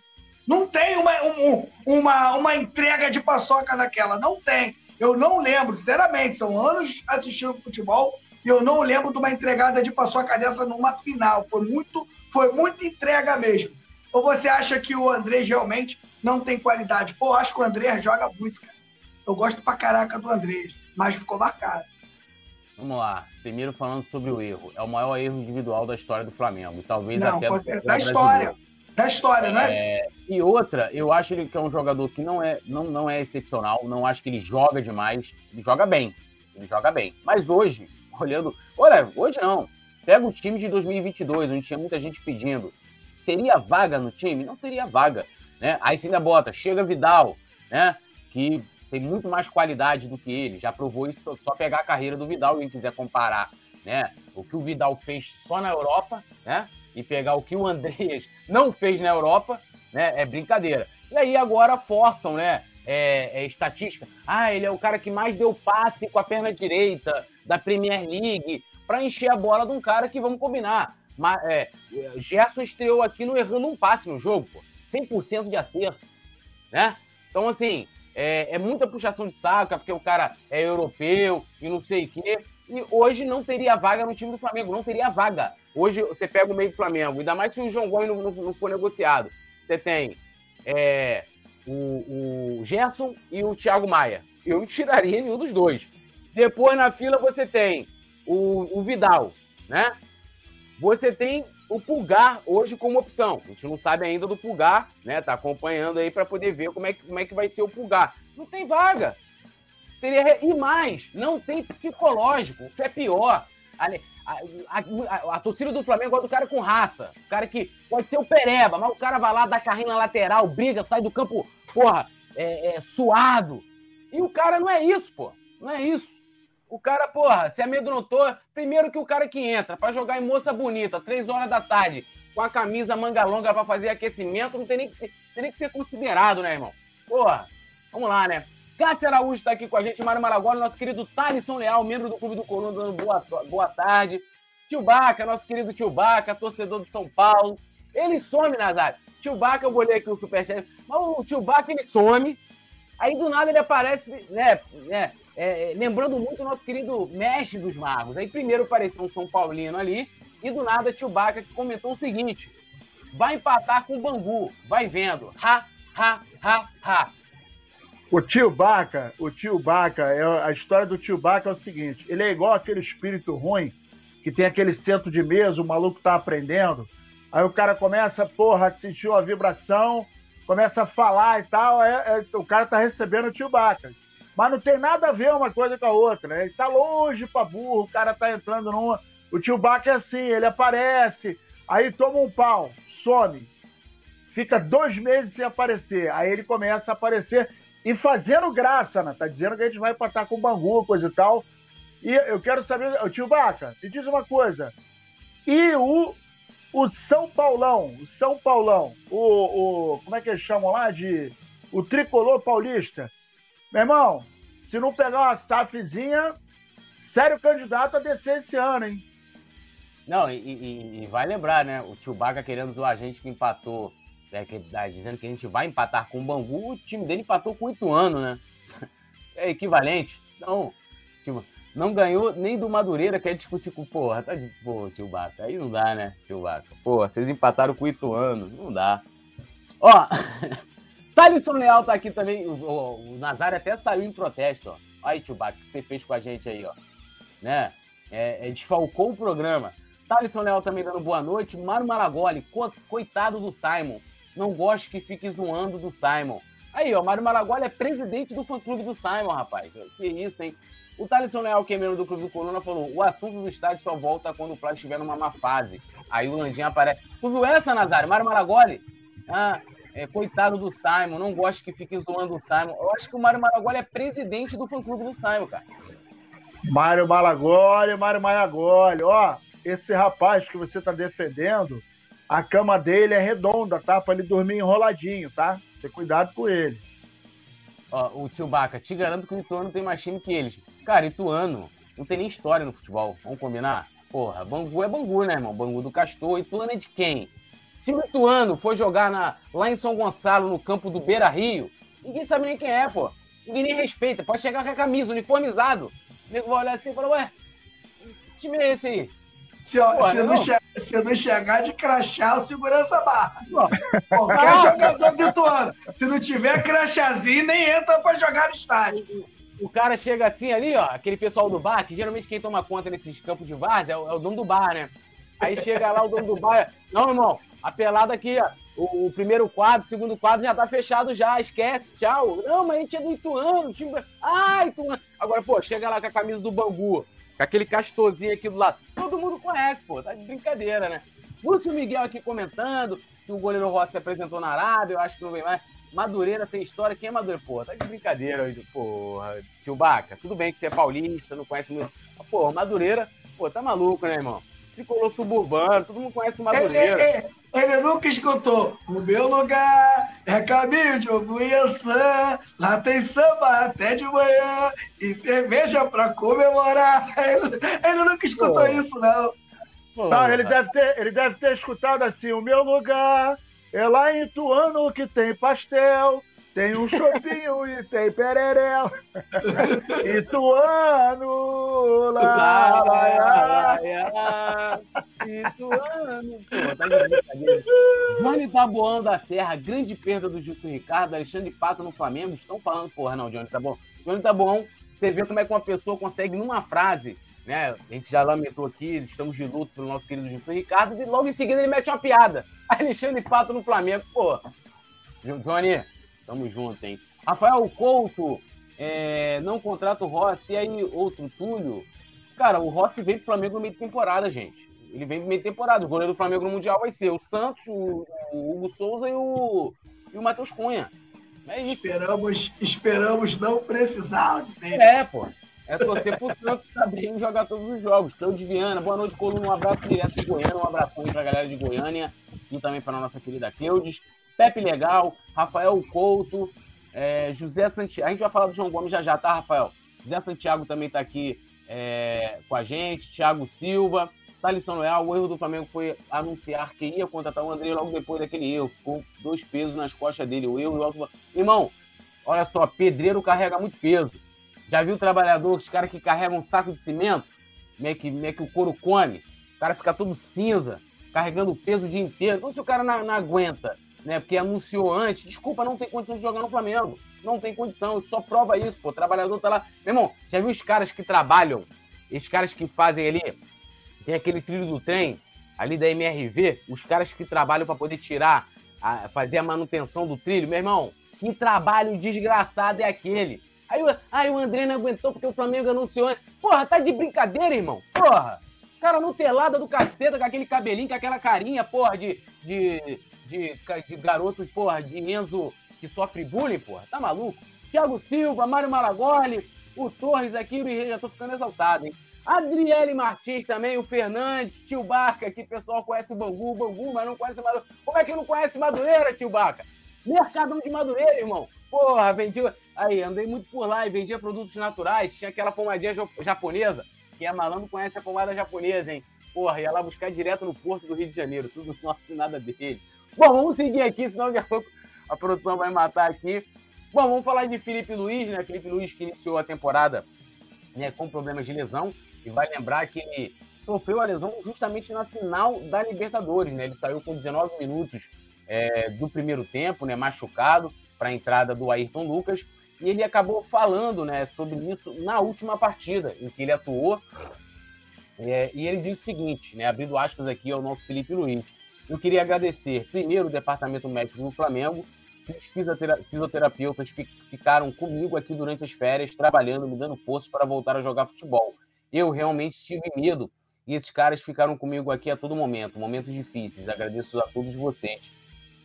Não tem uma, um, uma, uma entrega de paçoca daquela. Não tem. Eu não lembro, sinceramente, são anos assistindo futebol e eu não lembro de uma entregada de paçoca dessa numa final. Foi muito, foi muita entrega mesmo. Ou você acha que o Andrés realmente não tem qualidade? Pô, acho que o Andrés joga muito, cara. Eu gosto pra caraca do Andrés, mas ficou marcado. Vamos lá. Primeiro falando sobre o erro. É o maior erro individual da história do Flamengo. Talvez não, até da história. Da história, né? É... E outra, eu acho ele que é um jogador que não é, não, não é excepcional. Não acho que ele joga demais. Ele joga bem. Ele joga bem. Mas hoje, olhando. Olha, hoje não. Pega o time de 2022, onde tinha muita gente pedindo. Teria vaga no time? Não teria vaga. Né? Aí você ainda bota, chega Vidal, né? Que tem muito mais qualidade do que ele. Já provou isso, só pegar a carreira do Vidal, quem quiser comparar, né? O que o Vidal fez só na Europa, né? E pegar o que o Andreas não fez na Europa, né? É brincadeira. E aí agora forçam, né? É, é, estatística. Ah, ele é o cara que mais deu passe com a perna direita da Premier League para encher a bola de um cara que, vamos combinar, mas, é, Gerson estreou aqui não errando um passe no jogo, pô. 100% de acerto, né? Então, assim, é, é, muita puxação de saco, é porque o cara é europeu e não sei o quê. E hoje não teria vaga no time do Flamengo, não teria vaga. Hoje você pega o meio do Flamengo, ainda mais se o João Gomes não, não, não for negociado. Você tem é, o, o Gerson e o Thiago Maia. Eu tiraria nenhum dos dois. Depois na fila você tem o, o Vidal, né? Você tem o Pulgar hoje como opção. A gente não sabe ainda do Pulgar, né? Tá acompanhando aí para poder ver como é, que, como é que vai ser o Pulgar. Não tem vaga. Seria e mais, não tem psicológico, o que é pior. A, a, a, a, torcida do Flamengo gosta do cara com raça. O cara que pode ser o Pereba, mas o cara vai lá, dá carrinho na lateral, briga, sai do campo, porra, é, é, suado. E o cara não é isso, pô. Não é isso. O cara, porra, se amedrontou. Primeiro que o cara que entra para jogar em moça bonita, três horas da tarde, com a camisa manga longa para fazer aquecimento, não tem nem, tem nem que ser considerado, né, irmão? Porra, vamos lá, né? Cássio Araújo está aqui com a gente, Mário Maragoli, nosso querido Thalisson Leal, membro do Clube do Coluna, dando boa, boa tarde. Tio Baca, nosso querido Tio Baca, torcedor do São Paulo. Ele some, Nazário. Tio Baca, eu vou ler aqui o superchat, mas o Tio Baca, ele some. Aí do nada ele aparece, né, né é, é, lembrando muito o nosso querido mestre dos magos. Aí primeiro apareceu um São Paulino ali, e do nada tio Baca que comentou o seguinte: vai empatar com o Bangu, vai vendo. Ha, ha, ha, ha. O tio Baca, o tio Baca, é, a história do tio Baca é o seguinte: ele é igual aquele espírito ruim que tem aquele centro de mesa, o maluco tá aprendendo. Aí o cara começa, porra, a sentir uma vibração, começa a falar e tal, é, é, o cara tá recebendo o tio Baca. Mas não tem nada a ver uma coisa com a outra, né? Ele tá longe pra burro, o cara tá entrando numa. O tio Baca é assim, ele aparece, aí toma um pau, some, fica dois meses sem aparecer. Aí ele começa a aparecer e fazendo graça, né? Tá dizendo que a gente vai empatar com o Bangu, coisa e tal. E eu quero saber, o tio Baca, me diz uma coisa. E o, o São Paulão, o São Paulão, o, o. Como é que eles chamam lá? De. O tricolor paulista. Meu irmão, se não pegar uma SAFzinha, sério candidato a descer esse ano, hein? Não, e, e, e vai lembrar, né? O tio Baca querendo zoar a gente que empatou, é, que, tá dizendo que a gente vai empatar com o Bangu, o time dele empatou com o Ituano, né? É equivalente. Não, tipo, não ganhou nem do Madureira, quer discutir com, porra, tá de, pô, tio Baca, aí não dá, né, tio Baca? Pô, vocês empataram com o Ituano, não dá. Ó, *laughs* Thalisson Leal tá aqui também. O, o, o Nazário até saiu em protesto, ó. Aí, Tchubac, o que você fez com a gente aí, ó. Né? É, é, desfalcou o programa. Thalisson Leal também dando boa noite. Mário Maragoli, co coitado do Simon. Não gosto que fique zoando do Simon. Aí, ó, Mário Maragoli é presidente do fã-clube do Simon, rapaz. Que isso, hein? O Thalisson Leal, que é membro do Clube do Coluna, falou: o assunto do estádio só volta quando o Flávio estiver numa má fase. Aí o Landinho aparece. Tu viu essa, Nazário? Mário Maragoli? Ah, é, coitado do Simon, não gosto que fique zoando o Simon. Eu acho que o Mário Maragoli é presidente do fã-clube do Simon, cara. Mário Malagoli, Mário Malagoli, ó, esse rapaz que você tá defendendo, a cama dele é redonda, tá? Pra ele dormir enroladinho, tá? Ter cuidado com ele. Ó, o tio Baca, te garanto que o Ituano tem mais time que eles. Cara, Ituano não tem nem história no futebol, vamos combinar? Porra, Bangu é Bangu, né, irmão? Bangu do Castor, Ituano é de quem? Se o Ituano for jogar na, lá em São Gonçalo, no campo do Beira Rio, ninguém sabe nem quem é, pô. Ninguém nem respeita. Pode chegar com a camisa, uniformizado. O nego vai olhar assim e falar, ué, que time é esse aí? Se, ó, Pô, se, não, não se não chegar de crachá, o segurança barra. Qualquer *laughs* jogador do Ituano. Se não tiver crachazinho, nem entra pra jogar no estádio. O cara chega assim ali, ó, aquele pessoal do bar, que geralmente quem toma conta nesses campos de várzea é, o, é o dono do bar, né? Aí chega lá o dono do bar, não, irmão, a pelada aqui, ó, o, o, primeiro quadro, o segundo quadro já tá fechado já, esquece, tchau. Não, mas a gente é do Ituano, time... Ah, Ituano. Agora, pô, chega lá com a camisa do Bangu, com aquele castorzinho aqui do lado. Todo mundo conhece, pô, tá de brincadeira, né? Lúcio Miguel aqui comentando que o goleiro Rossi se apresentou na Arábia, eu acho que não vem mais. Madureira tem história. Quem é Madureira? Pô, tá de brincadeira hoje. Porra, tio Baca, tudo bem que você é paulista, não conhece muito. Pô, Madureira, pô, tá maluco, né, irmão? Tricolor suburbano, todo mundo conhece o Madureira. Ele, ele, ele, nunca escutou. O meu lugar é caminho de Obuiaçã. Lá tem samba até de manhã e cerveja pra comemorar. Ele, ele nunca escutou pô. isso, não. Pô, não, ele deve, ter, ele deve ter escutado assim: o meu lugar é lá em Tuano que tem pastel, tem um chopinho e tem pererel. Ituano, lá, lá, lá, lá. Ituano. Pô, tá de Johnny Taboão da Serra, grande perda do Justo Ricardo, Alexandre Pato no Flamengo. Estão falando, porra, não, Johnny Taboão. Johnny Taboão, você vê como é que uma pessoa consegue, numa frase, né? A gente já lamentou aqui, estamos de luto pelo nosso querido Justo Ricardo, e logo em seguida ele mete uma piada. *laughs* Alexandre Pato no Flamengo, pô. Johnny, tamo junto, hein? Rafael Couto, é, não contrata o Rossi, e aí outro Túlio. Cara, o Rossi veio pro Flamengo no meio de temporada, gente. Ele vem no meio de temporada. O goleiro do Flamengo no Mundial vai ser o Santos, o, o Hugo Souza e o, e o Matheus Cunha. É isso. Esperamos, esperamos não precisar dele. É, pô. É torcer pro Santos *laughs* bem jogar todos os jogos. Cláudio Viana, boa noite, Coluna. Um abraço direto de Goiânia, um abraço aí pra galera de Goiânia e também para nossa querida Cleudes. Pepe Legal, Rafael Couto, é, José Santiago. A gente vai falar do João Gomes já já, tá, Rafael? José Santiago também tá aqui é, com a gente, Thiago Silva. Thalisson Leal, o erro do Flamengo foi anunciar que ia contratar o André logo depois daquele erro. Ficou dois pesos nas costas dele, o erro e o alto. Irmão, olha só, pedreiro carrega muito peso. Já viu o trabalhador, os caras que carregam um saco de cimento? Como é que, como é que o couro come? O cara fica todo cinza, carregando o peso o dia inteiro. Então, se o cara não, não aguenta, né? Porque anunciou antes, desculpa, não tem condição de jogar no Flamengo. Não tem condição, só prova isso, pô. O trabalhador tá lá. Meu irmão, já viu os caras que trabalham? Esses caras que fazem ali, tem aquele trilho do trem, ali da MRV, os caras que trabalham para poder tirar, a, fazer a manutenção do trilho, meu irmão, que trabalho desgraçado é aquele? Aí, aí o André não aguentou porque o Flamengo anunciou. Porra, tá de brincadeira, irmão? Porra! Cara nutelada do caceta, com aquele cabelinho, com aquela carinha, porra, de, de, de, de garoto, porra, de Enzo que sofre bullying, porra. Tá maluco? Thiago Silva, Mário Malagoli, o Torres aqui, já tô ficando exaltado, hein? Adriele Martins também, o Fernandes, tio Barca, que pessoal conhece o Bangu, Bangu, mas não conhece Madureira. Como é que não conhece Madureira, tio Barca? Mercadão de Madureira, irmão. Porra, vendia. Aí, andei muito por lá e vendia produtos naturais. Tinha aquela pomadinha japonesa. Quem é malandro conhece a pomada japonesa, hein? Porra, ia lá buscar direto no porto do Rio de Janeiro. Tudo *laughs* nosso e nada dele. Bom, vamos seguir aqui, senão daqui a pouco a produção vai matar aqui. Bom, vamos falar de Felipe Luiz, né? Felipe Luiz que iniciou a temporada né, com problemas de lesão. E vai lembrar que ele sofreu a lesão justamente na final da Libertadores, né? Ele saiu com 19 minutos é, do primeiro tempo, né? Machucado para a entrada do Ayrton Lucas. E ele acabou falando né, sobre isso na última partida em que ele atuou. É, e ele diz o seguinte, né, abrindo aspas aqui ao nosso Felipe Luiz. Eu queria agradecer primeiro o Departamento Médico do Flamengo, que os fisioterapeutas ficaram comigo aqui durante as férias, trabalhando, me dando forças para voltar a jogar futebol. Eu realmente tive medo e esses caras ficaram comigo aqui a todo momento, momentos difíceis. Agradeço a todos vocês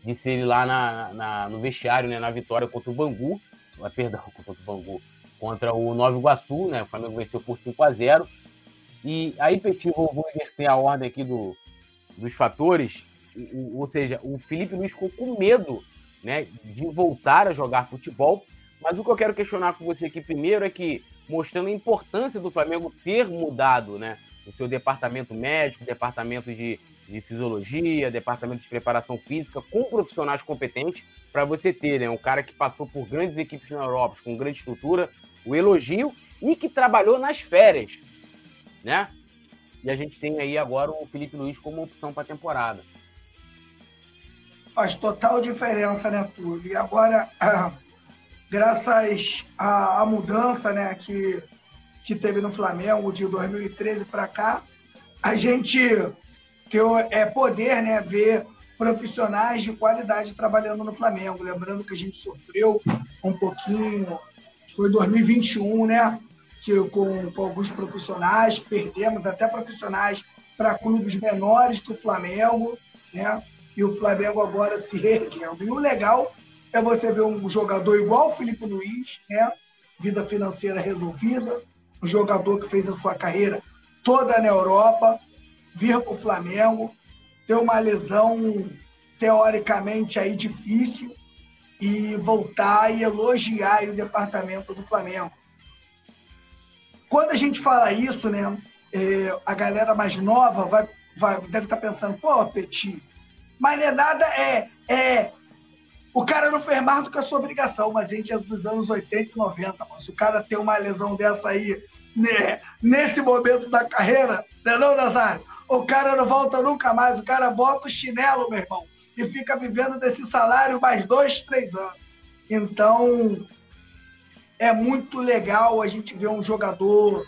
de serem lá na, na, no vestiário, né, na vitória contra o Bangu, ah, perdão, *laughs* contra o Bangu, contra o Nova Iguaçu, né, o Flamengo venceu por 5 a 0 E aí, Petit, vou, vou inverter a ordem aqui do, dos fatores, o, ou seja, o Felipe Luiz ficou com medo né, de voltar a jogar futebol, mas o que eu quero questionar com você aqui primeiro é que, mostrando a importância do Flamengo ter mudado né, o seu departamento médico, departamento de, de fisiologia, departamento de preparação física, com profissionais competentes, para você ter né, um cara que passou por grandes equipes na Europa, com grande estrutura, o elogio, e que trabalhou nas férias, né? E a gente tem aí agora o Felipe Luiz como opção para a temporada. Faz total diferença, né, tudo. E agora, graças à, à mudança né, que, que teve no Flamengo de 2013 para cá, a gente tem é poder né, ver profissionais de qualidade trabalhando no Flamengo. Lembrando que a gente sofreu um pouquinho, foi 2021, né? Que com, com alguns profissionais, perdemos até profissionais para clubes menores que o Flamengo, né? E o Flamengo agora se reerguendo. E o legal é você ver um jogador igual o Felipe Luiz, né? Vida financeira resolvida, um jogador que fez a sua carreira toda na Europa, vir para o Flamengo, ter uma lesão teoricamente aí difícil e voltar e elogiar o departamento do Flamengo. Quando a gente fala isso, né, é, a galera mais nova vai, vai, deve estar tá pensando, pô, Petit, mas não é nada, é, é o cara não fez mais do que a sua obrigação, mas a gente é dos anos 80 e 90. Mas se o cara tem uma lesão dessa aí, né, nesse momento da carreira, não é não, Nazário? O cara não volta nunca mais, o cara bota o chinelo, meu irmão, e fica vivendo desse salário mais dois, três anos. Então, é muito legal a gente ver um jogador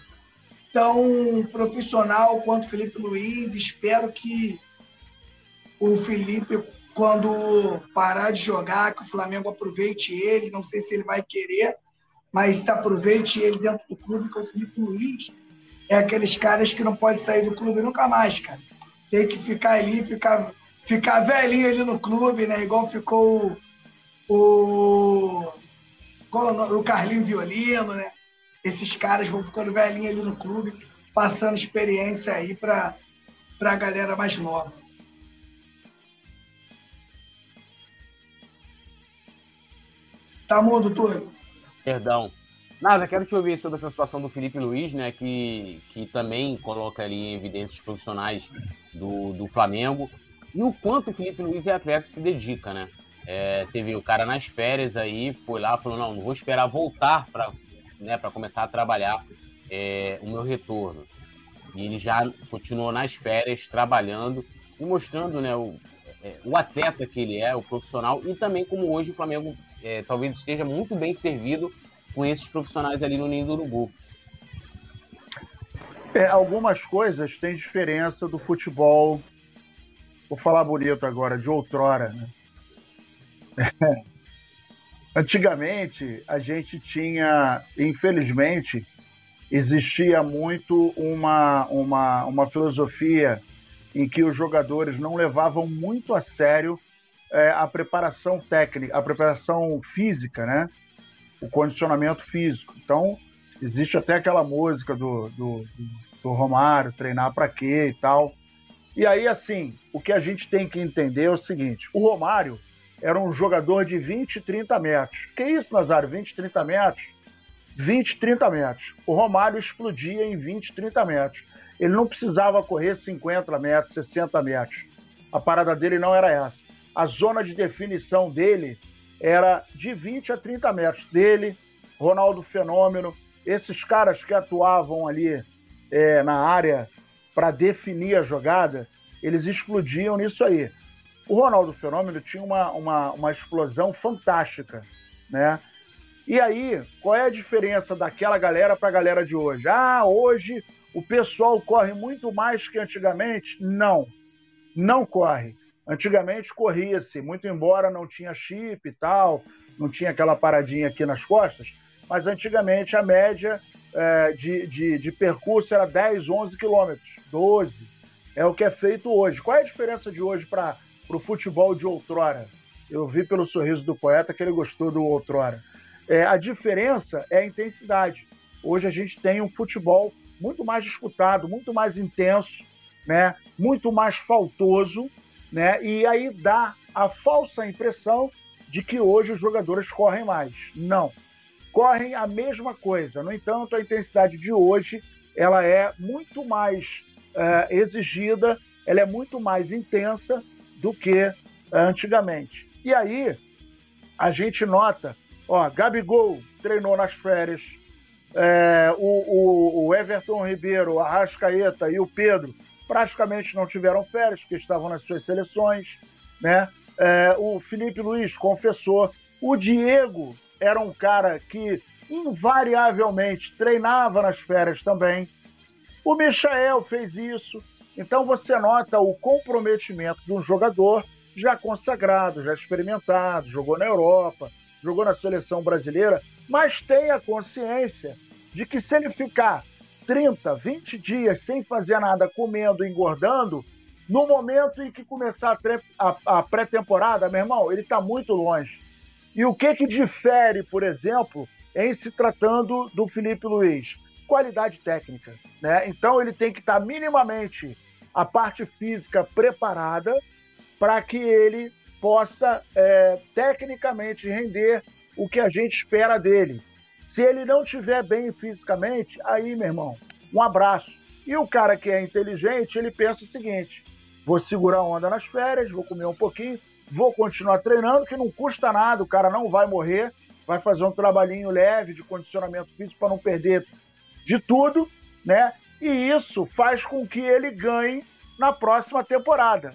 tão profissional quanto Felipe Luiz. Espero que o Felipe quando parar de jogar, que o Flamengo aproveite ele. Não sei se ele vai querer, mas se aproveite ele dentro do clube, que é o Felipe Luiz é aqueles caras que não pode sair do clube nunca mais, cara. Tem que ficar ali, ficar, ficar velhinho ali no clube, né? Igual ficou o, o, o Carlinho Violino, né? Esses caras vão ficando velhinho ali no clube, passando experiência aí para a galera mais nova. Tá mudo, Túlio? Perdão. Nada, quero te ouvir sobre essa situação do Felipe Luiz, né? Que, que também coloca ali em evidência os profissionais do, do Flamengo. E o quanto o Felipe Luiz é atleta se dedica, né? É, você viu o cara nas férias aí, foi lá, falou: não, não vou esperar voltar para né, começar a trabalhar é, o meu retorno. E ele já continuou nas férias trabalhando e mostrando né, o, é, o atleta que ele é, o profissional, e também como hoje o Flamengo é, talvez esteja muito bem servido com esses profissionais ali no Ninho do Urubu. É, algumas coisas têm diferença do futebol, vou falar bonito agora, de outrora. Né? *laughs* Antigamente, a gente tinha, infelizmente, existia muito uma, uma, uma filosofia em que os jogadores não levavam muito a sério é, a preparação técnica, a preparação física, né? O condicionamento físico. Então, existe até aquela música do, do, do Romário, treinar para quê e tal. E aí, assim, o que a gente tem que entender é o seguinte: o Romário era um jogador de 20, 30 metros. Que isso, Nazário? 20, 30 metros? 20, 30 metros. O Romário explodia em 20, 30 metros. Ele não precisava correr 50 metros, 60 metros. A parada dele não era essa a zona de definição dele era de 20 a 30 metros dele, Ronaldo Fenômeno, esses caras que atuavam ali é, na área para definir a jogada, eles explodiam nisso aí. O Ronaldo Fenômeno tinha uma, uma, uma explosão fantástica, né? E aí, qual é a diferença daquela galera para a galera de hoje? Ah, hoje o pessoal corre muito mais que antigamente? Não, não corre. Antigamente corria-se, muito embora não tinha chip e tal, não tinha aquela paradinha aqui nas costas, mas antigamente a média é, de, de, de, percurso era 10, 11 quilômetros, 12. É o que é feito hoje. Qual é a diferença de hoje para o futebol de outrora? Eu vi pelo sorriso do poeta que ele gostou do outrora. É, a diferença é a intensidade. Hoje a gente tem um futebol muito mais disputado, muito mais intenso, né? muito mais faltoso, né? E aí dá a falsa impressão de que hoje os jogadores correm mais. Não. Correm a mesma coisa. No entanto, a intensidade de hoje ela é muito mais é, exigida ela é muito mais intensa do que eh, antigamente. E aí, a gente nota, ó, Gabigol treinou nas férias, é, o, o, o, Everton Ribeiro, a Rascaeta e o Pedro praticamente não tiveram férias, porque estavam nas suas seleções, né? É, o Felipe Luiz confessou. O Diego era um cara que invariavelmente treinava nas férias também. O Michael fez isso. Então você nota o comprometimento de um jogador já consagrado, já experimentado, jogou na Europa, jogou na seleção brasileira, mas tem a consciência de que se ele ficar 30, 20 dias sem fazer nada, comendo, engordando, no momento em que começar a, pré-temporada, meu irmão, ele está muito longe. E o que que difere, por exemplo, em se tratando do Felipe Luiz? Qualidade técnica. Né? Então ele tem que estar tá minimamente a parte física preparada para que ele possa é, tecnicamente render o que a gente espera dele. Se ele não estiver bem fisicamente, aí, meu irmão, um abraço. E o cara que é inteligente, ele pensa o seguinte: vou segurar onda nas férias, vou comer um pouquinho, vou continuar treinando, que não custa nada, o cara não vai morrer, vai fazer um trabalhinho leve de condicionamento físico para não perder de tudo, né? E isso faz com que ele ganhe na próxima temporada.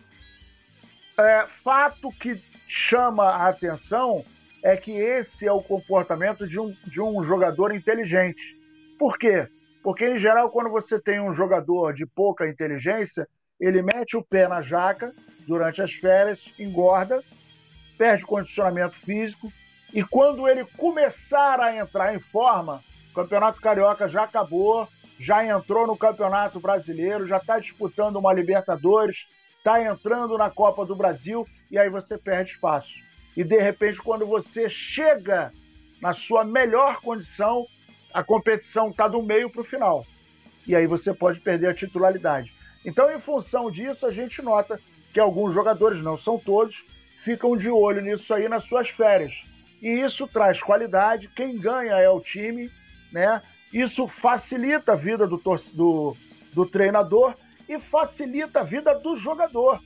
É, fato que chama a atenção é que esse é o comportamento de um, de um jogador inteligente. Por quê? Porque, em geral, quando você tem um jogador de pouca inteligência, ele mete o pé na jaca durante as férias, engorda, perde condicionamento físico, e quando ele começar a entrar em forma, o Campeonato Carioca já acabou, já entrou no Campeonato Brasileiro, já está disputando uma Libertadores, está entrando na Copa do Brasil, e aí você perde espaço e de repente, quando você chega na sua melhor condição, a competição está do meio para o final. E aí você pode perder a titularidade. Então, em função disso, a gente nota que alguns jogadores, não são todos, ficam de olho nisso aí nas suas férias. E isso traz qualidade, quem ganha é o time, né? Isso facilita a vida do, do, do treinador e facilita a vida do jogador,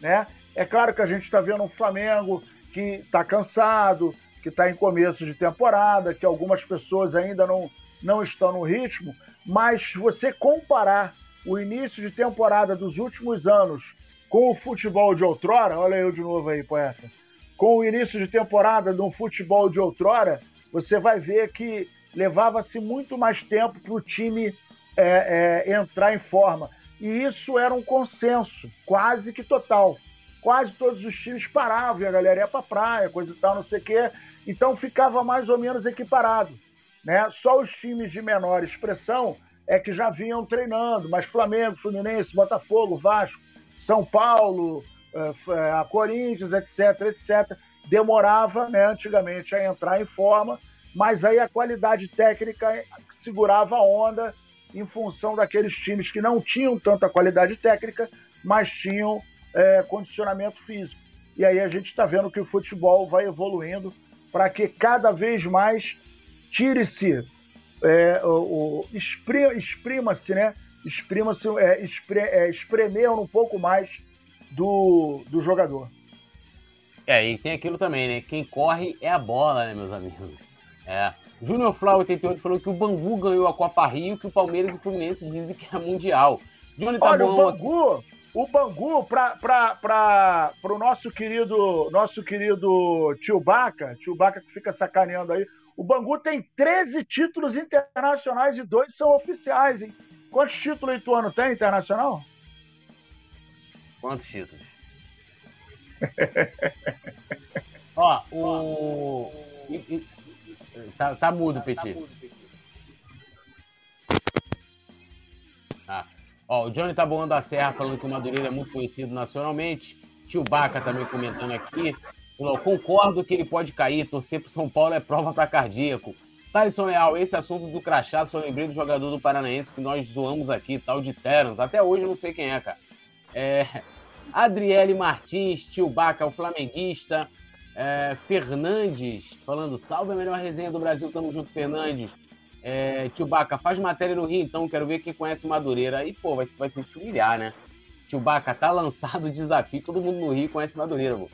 né? É claro que a gente está vendo um Flamengo que está cansado, que está em começo de temporada, que algumas pessoas ainda não, não estão no ritmo, mas se você comparar o início de temporada dos últimos anos com o futebol de outrora, olha eu de novo aí, poeta, com o início de temporada do futebol de outrora, você vai ver que levava-se muito mais tempo para o time é, é, entrar em forma. E isso era um consenso quase que total quase todos os times paravam e a galera ia pra praia, coisa e tal, não sei o quê. Então ficava mais ou menos equiparado. Né? Só os times de menor expressão é que já vinham treinando, mas Flamengo, Fluminense, Botafogo, Vasco, São Paulo, eh, eh, a Corinthians, etc, etc, demorava né, antigamente a entrar em forma, mas aí a qualidade técnica segurava a onda em função daqueles times que não tinham tanta qualidade técnica, mas tinham é, condicionamento físico. E aí a gente está vendo que o futebol vai evoluindo para que cada vez mais tire-se, é, o, o exprima-se, né? Exprima-se, é, é, espremer um pouco mais do, do jogador. É, e tem aquilo também, né? Quem corre é a bola, né, meus amigos? É. Júnior Flau 88 falou que o Bangu ganhou a Copa Rio, que o Palmeiras e o Fluminense dizem que é mundial. Johnny tá Olha, bom, o Bangu, o Bangu, para o nosso querido, nosso querido tio Baca, tio Baca que fica sacaneando aí, o Bangu tem 13 títulos internacionais e dois são oficiais, hein? Quantos títulos Ituano tem internacional? Quantos títulos? *laughs* Ó, o. Tá, tá mudo, Petit. Ah. O Johnny Taboão da Serra falando que o Madureira é muito conhecido nacionalmente. Tio Baca também comentando aqui. Falou, concordo que ele pode cair, torcer pro São Paulo é prova para cardíaco. Thaleson Leal, esse assunto do crachá, só lembrei do jogador do Paranaense que nós zoamos aqui, tal de Terans. Até hoje eu não sei quem é, cara. É, Adriele Martins, tio Baca, o flamenguista. É, Fernandes, falando, salve a melhor resenha do Brasil, tamo junto, Fernandes. É, Baca, faz matéria no Rio, então quero ver quem conhece Madureira. Aí, pô, vai, vai se humilhar, né? Baca, tá lançado o desafio. Todo mundo no Rio conhece Madureira, pô.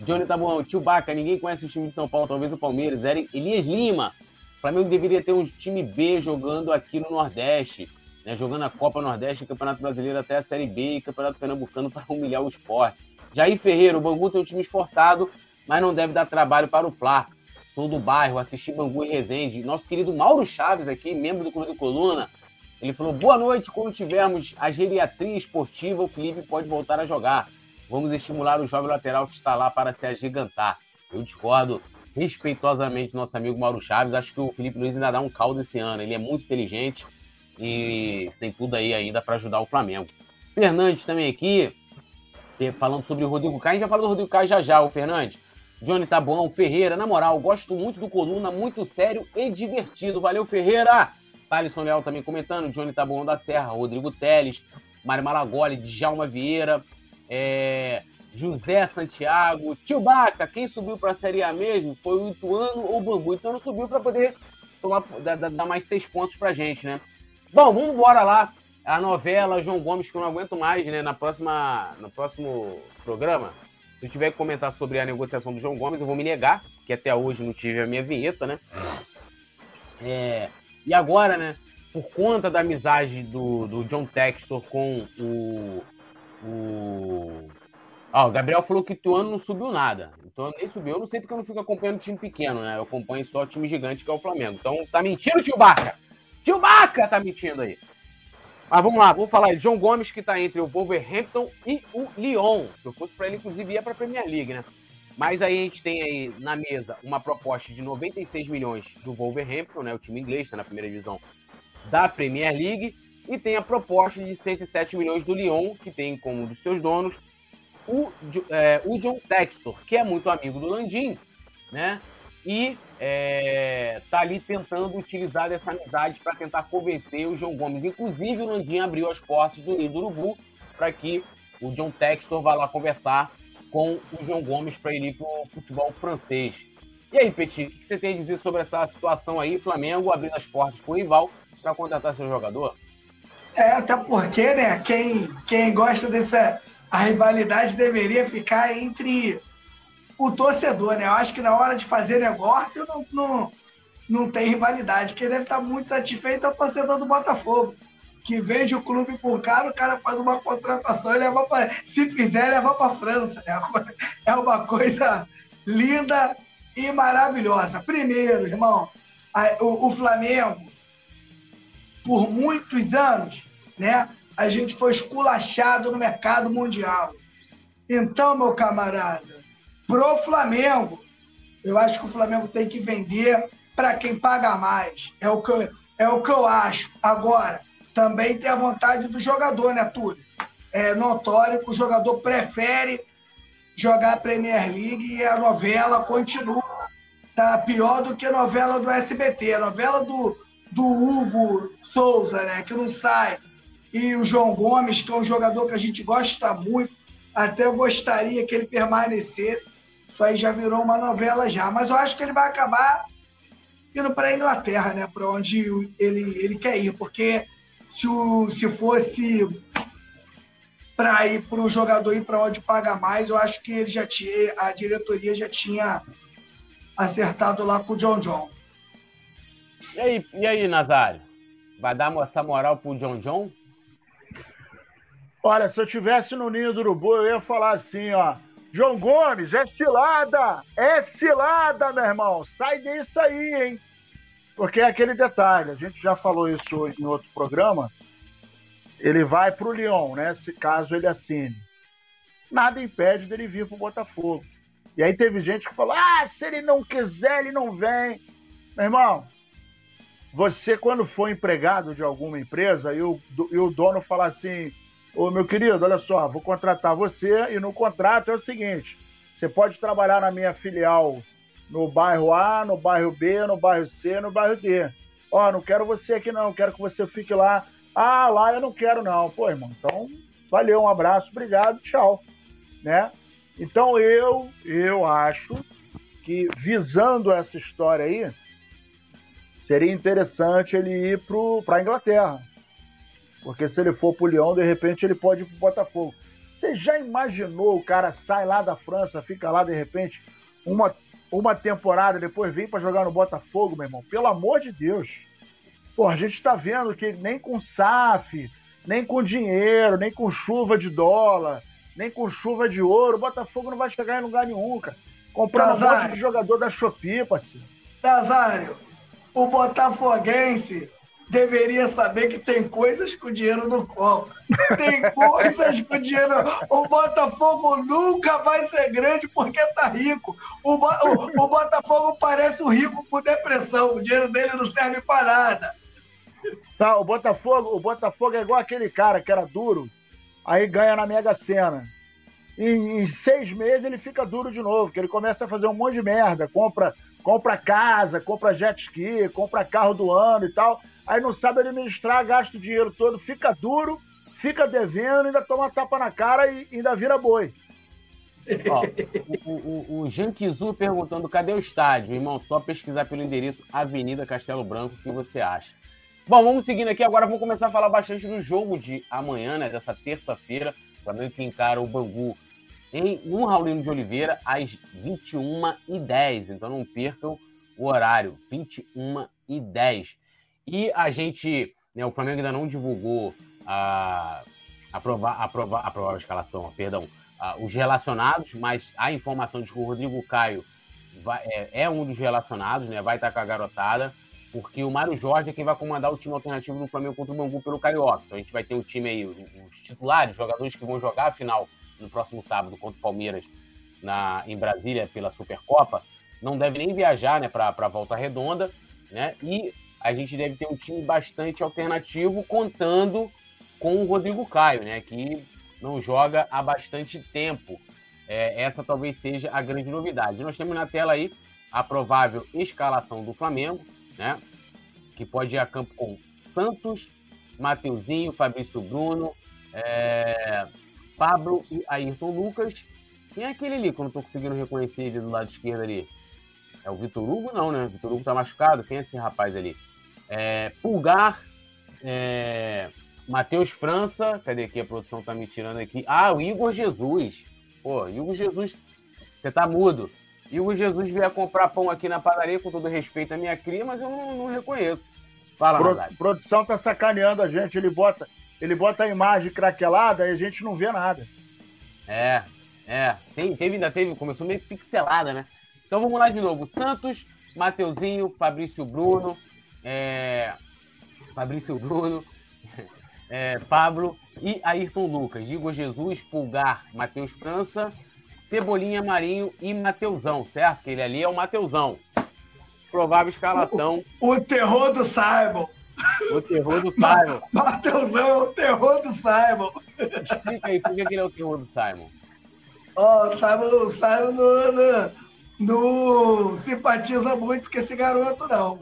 Johnny tá bom. Baca, ninguém conhece o time de São Paulo, talvez o Palmeiras. Elias Lima. O Flamengo deveria ter um time B jogando aqui no Nordeste, né? jogando a Copa Nordeste, Campeonato Brasileiro até a Série B e Campeonato Pernambucano para humilhar o esporte. Jair Ferreira, o Bangu tem um time esforçado, mas não deve dar trabalho para o Fla. Sou do bairro, assisti Bangu e Resende. Nosso querido Mauro Chaves aqui, membro do Clube do Coluna, ele falou: boa noite, quando tivermos a geriatria esportiva, o Felipe pode voltar a jogar. Vamos estimular o jovem lateral que está lá para se agigantar. Eu discordo respeitosamente nosso amigo Mauro Chaves. Acho que o Felipe Luiz ainda dá um caldo esse ano. Ele é muito inteligente e tem tudo aí ainda para ajudar o Flamengo. Fernandes também aqui, falando sobre o Rodrigo Caio. A gente vai falar do Rodrigo Caio já já, o Fernandes. Johnny bom, Ferreira, na moral, gosto muito do Coluna, muito sério e divertido. Valeu, Ferreira! Thalisson Leal também comentando, Johnny bom da Serra, Rodrigo Teles, Mário Malagoli, Djalma Vieira, é, José Santiago, Tio Baca, quem subiu para a Série A mesmo foi o Ituano ou o Bambu. Então não subiu para poder tomar, dar, dar, mais seis pontos para gente, né? Bom, vamos embora lá. A novela João Gomes, que eu não aguento mais, né? Na próxima, no próximo programa, se eu tiver que comentar sobre a negociação do João Gomes, eu vou me negar, que até hoje não tive a minha vinheta, né? É, e agora, né? Por conta da amizade do, do John Textor com o, o Ó, o Gabriel falou que o ano não subiu nada. Então nem subiu. Eu não sei porque eu não fico acompanhando time pequeno, né? Eu acompanho só time gigante que é o Flamengo. Então tá mentindo, tio Baca! Tio Baca tá mentindo aí. Mas vamos lá, vamos falar. João Gomes que tá entre o Wolverhampton e o Lyon. Se eu fosse para ele, inclusive, ia pra Premier League, né? Mas aí a gente tem aí na mesa uma proposta de 96 milhões do Wolverhampton, né? O time inglês, tá na primeira divisão da Premier League. E tem a proposta de 107 milhões do Lyon, que tem como um dos seus donos o, é, o John Textor, que é muito amigo do Landim, né? E é, tá ali tentando utilizar dessa amizade para tentar convencer o João Gomes. Inclusive, o Landim abriu as portas do Nido Urubu para que o John Textor vá lá conversar com o João Gomes para ele ir para o futebol francês. E aí, Petit, o que você tem a dizer sobre essa situação aí? Flamengo abrindo as portas para o rival para contratar seu jogador? É, até porque, né, quem, quem gosta dessa, a rivalidade deveria ficar entre o torcedor, né? Eu acho que na hora de fazer negócio não, não, não tem rivalidade. Quem deve estar muito satisfeito é o torcedor do Botafogo, que vende o clube por caro, o cara faz uma contratação e leva para. Se fizer, leva para França. Né? É uma coisa linda e maravilhosa. Primeiro, irmão, a, o, o Flamengo, por muitos anos, né? a gente foi esculachado no mercado mundial. Então, meu camarada, pro Flamengo, eu acho que o Flamengo tem que vender para quem paga mais. É o, que eu, é o que eu acho. Agora, também tem a vontade do jogador, né, Túlio? É notório que o jogador prefere jogar a Premier League e a novela continua. Tá pior do que a novela do SBT, a novela do, do Hugo Souza, né? Que não sai e o João Gomes, que é um jogador que a gente gosta muito, até eu gostaria que ele permanecesse. Isso aí já virou uma novela já. Mas eu acho que ele vai acabar indo para a Inglaterra, né? Para onde ele, ele quer ir. Porque se, o, se fosse para ir para o jogador ir para onde paga mais, eu acho que ele já tinha, a diretoria já tinha acertado lá com o John John. E aí, e aí Nazário? Vai dar essa moral pro John John? Olha, se eu tivesse no ninho do urubu, eu ia falar assim, ó. João Gomes, é cilada! É cilada, meu irmão! Sai disso aí, hein? Porque é aquele detalhe, a gente já falou isso em outro programa. Ele vai pro Lyon, né? Se caso ele assine. Nada impede dele vir pro Botafogo. E aí teve gente que falou: ah, se ele não quiser, ele não vem. Meu irmão, você, quando for empregado de alguma empresa e o, e o dono falar assim Ô, meu querido, olha só, vou contratar você e no contrato é o seguinte: você pode trabalhar na minha filial no bairro A, no bairro B, no bairro C, no bairro D. Ó, não quero você aqui não, quero que você fique lá. Ah, lá eu não quero não. Pô, irmão, então valeu, um abraço, obrigado, tchau. Né? Então eu, eu acho que visando essa história aí, seria interessante ele ir para a Inglaterra Porque se ele for pro Lyon, de repente ele pode ir pro Botafogo. Você já imaginou o cara sai lá da França, fica lá de repente uma, uma temporada, depois vem para jogar no Botafogo, meu irmão? Pelo amor de Deus. Pô, a gente tá vendo que nem com SAF, nem com dinheiro, nem com chuva de dólar, nem com chuva de ouro, o Botafogo não vai chegar em lugar nenhum, cara. Comprando um monte de jogador da Shopee, parceiro. Nazário, o botafoguense deveria saber que tem coisas o dinheiro não compra. Tem coisas o dinheiro. O Botafogo nunca vai ser grande porque tá rico. O, Bo... o, o Botafogo parece um rico com depressão. O dinheiro dele não serve para nada. Tá, o Botafogo, o Botafogo é igual aquele cara que era duro, aí ganha na Mega Sena. Em, em seis meses ele fica duro de novo, que ele começa a fazer um monte de merda, compra, compra casa, compra jet ski, compra carro do ano e tal aí não sabe administrar, gasta o dinheiro todo, fica duro, fica devendo, ainda toma tapa na cara e ainda vira boi. Ó, o, o, o Jean Kizu perguntando cadê o estádio? Irmão, só pesquisar pelo endereço Avenida Castelo Branco, o que você acha? Bom, vamos seguindo aqui. Agora vamos começar a falar bastante do jogo de amanhã, né? Dessa terça-feira. Flamengo que encara o Bangu em um Raulino de Oliveira às 21h10. Então não percam o horário, 21h10. E a gente, né, o Flamengo ainda não divulgou a, a, prova, a, prova, a provável escalação, perdão, a, os relacionados, mas a informação de que o Rodrigo Caio vai, é, é, um dos relacionados, né, vai estar com a garotada, porque o Mário Jorge é quem vai comandar o time alternativo do Flamengo contra o Bangu pelo Carioca. Então a gente vai ter o time aí, os titulares, jogadores que vão jogar a final no próximo sábado contra o Palmeiras na, em Brasília pela Supercopa, não deve nem viajar né, para a volta redonda, né? E a gente deve ter um time bastante alternativo, contando com o Rodrigo Caio, né? Que não joga há bastante tempo. É, essa talvez seja a grande novidade. Nós temos na tela aí a provável escalação do Flamengo, né? Que pode ir a campo com Santos, Mateuzinho, Fabrício Bruno, é, Pablo e Ayrton Lucas. Quem é aquele ali que eu não estou conseguindo reconhecer ele do lado esquerdo ali? É o Vitor Hugo? Não, né? Vitor Hugo tá machucado. Quem é esse rapaz ali? É, Pulgar, é, Matheus França, cadê aqui? A produção tá me tirando aqui. Ah, o Igor Jesus. Pô, Igor Jesus, você tá mudo. Igor Jesus veio comprar pão aqui na padaria, com todo respeito à minha cria, mas eu não, não reconheço. Fala, Pro, Produção tá sacaneando a gente, ele bota, ele bota a imagem craquelada e a gente não vê nada. É, é. Tem, teve, ainda teve, começou meio pixelada, né? Então vamos lá de novo. Santos, Mateuzinho, Fabrício Bruno, é, Fabrício Bruno, *laughs* é, Pablo e Ayrton Lucas, Igor Jesus, Pulgar, Matheus França, Cebolinha Marinho e Mateuzão, certo? Que ele ali é o Mateuzão. Provável escalação. O, o terror do Simon. O terror do *laughs* Simon. Mateuzão é o terror do Simon. Explica aí, por que ele é o terror do Simon? Ó, oh, o Simon, o Simon não, não, não simpatiza muito com esse garoto, não.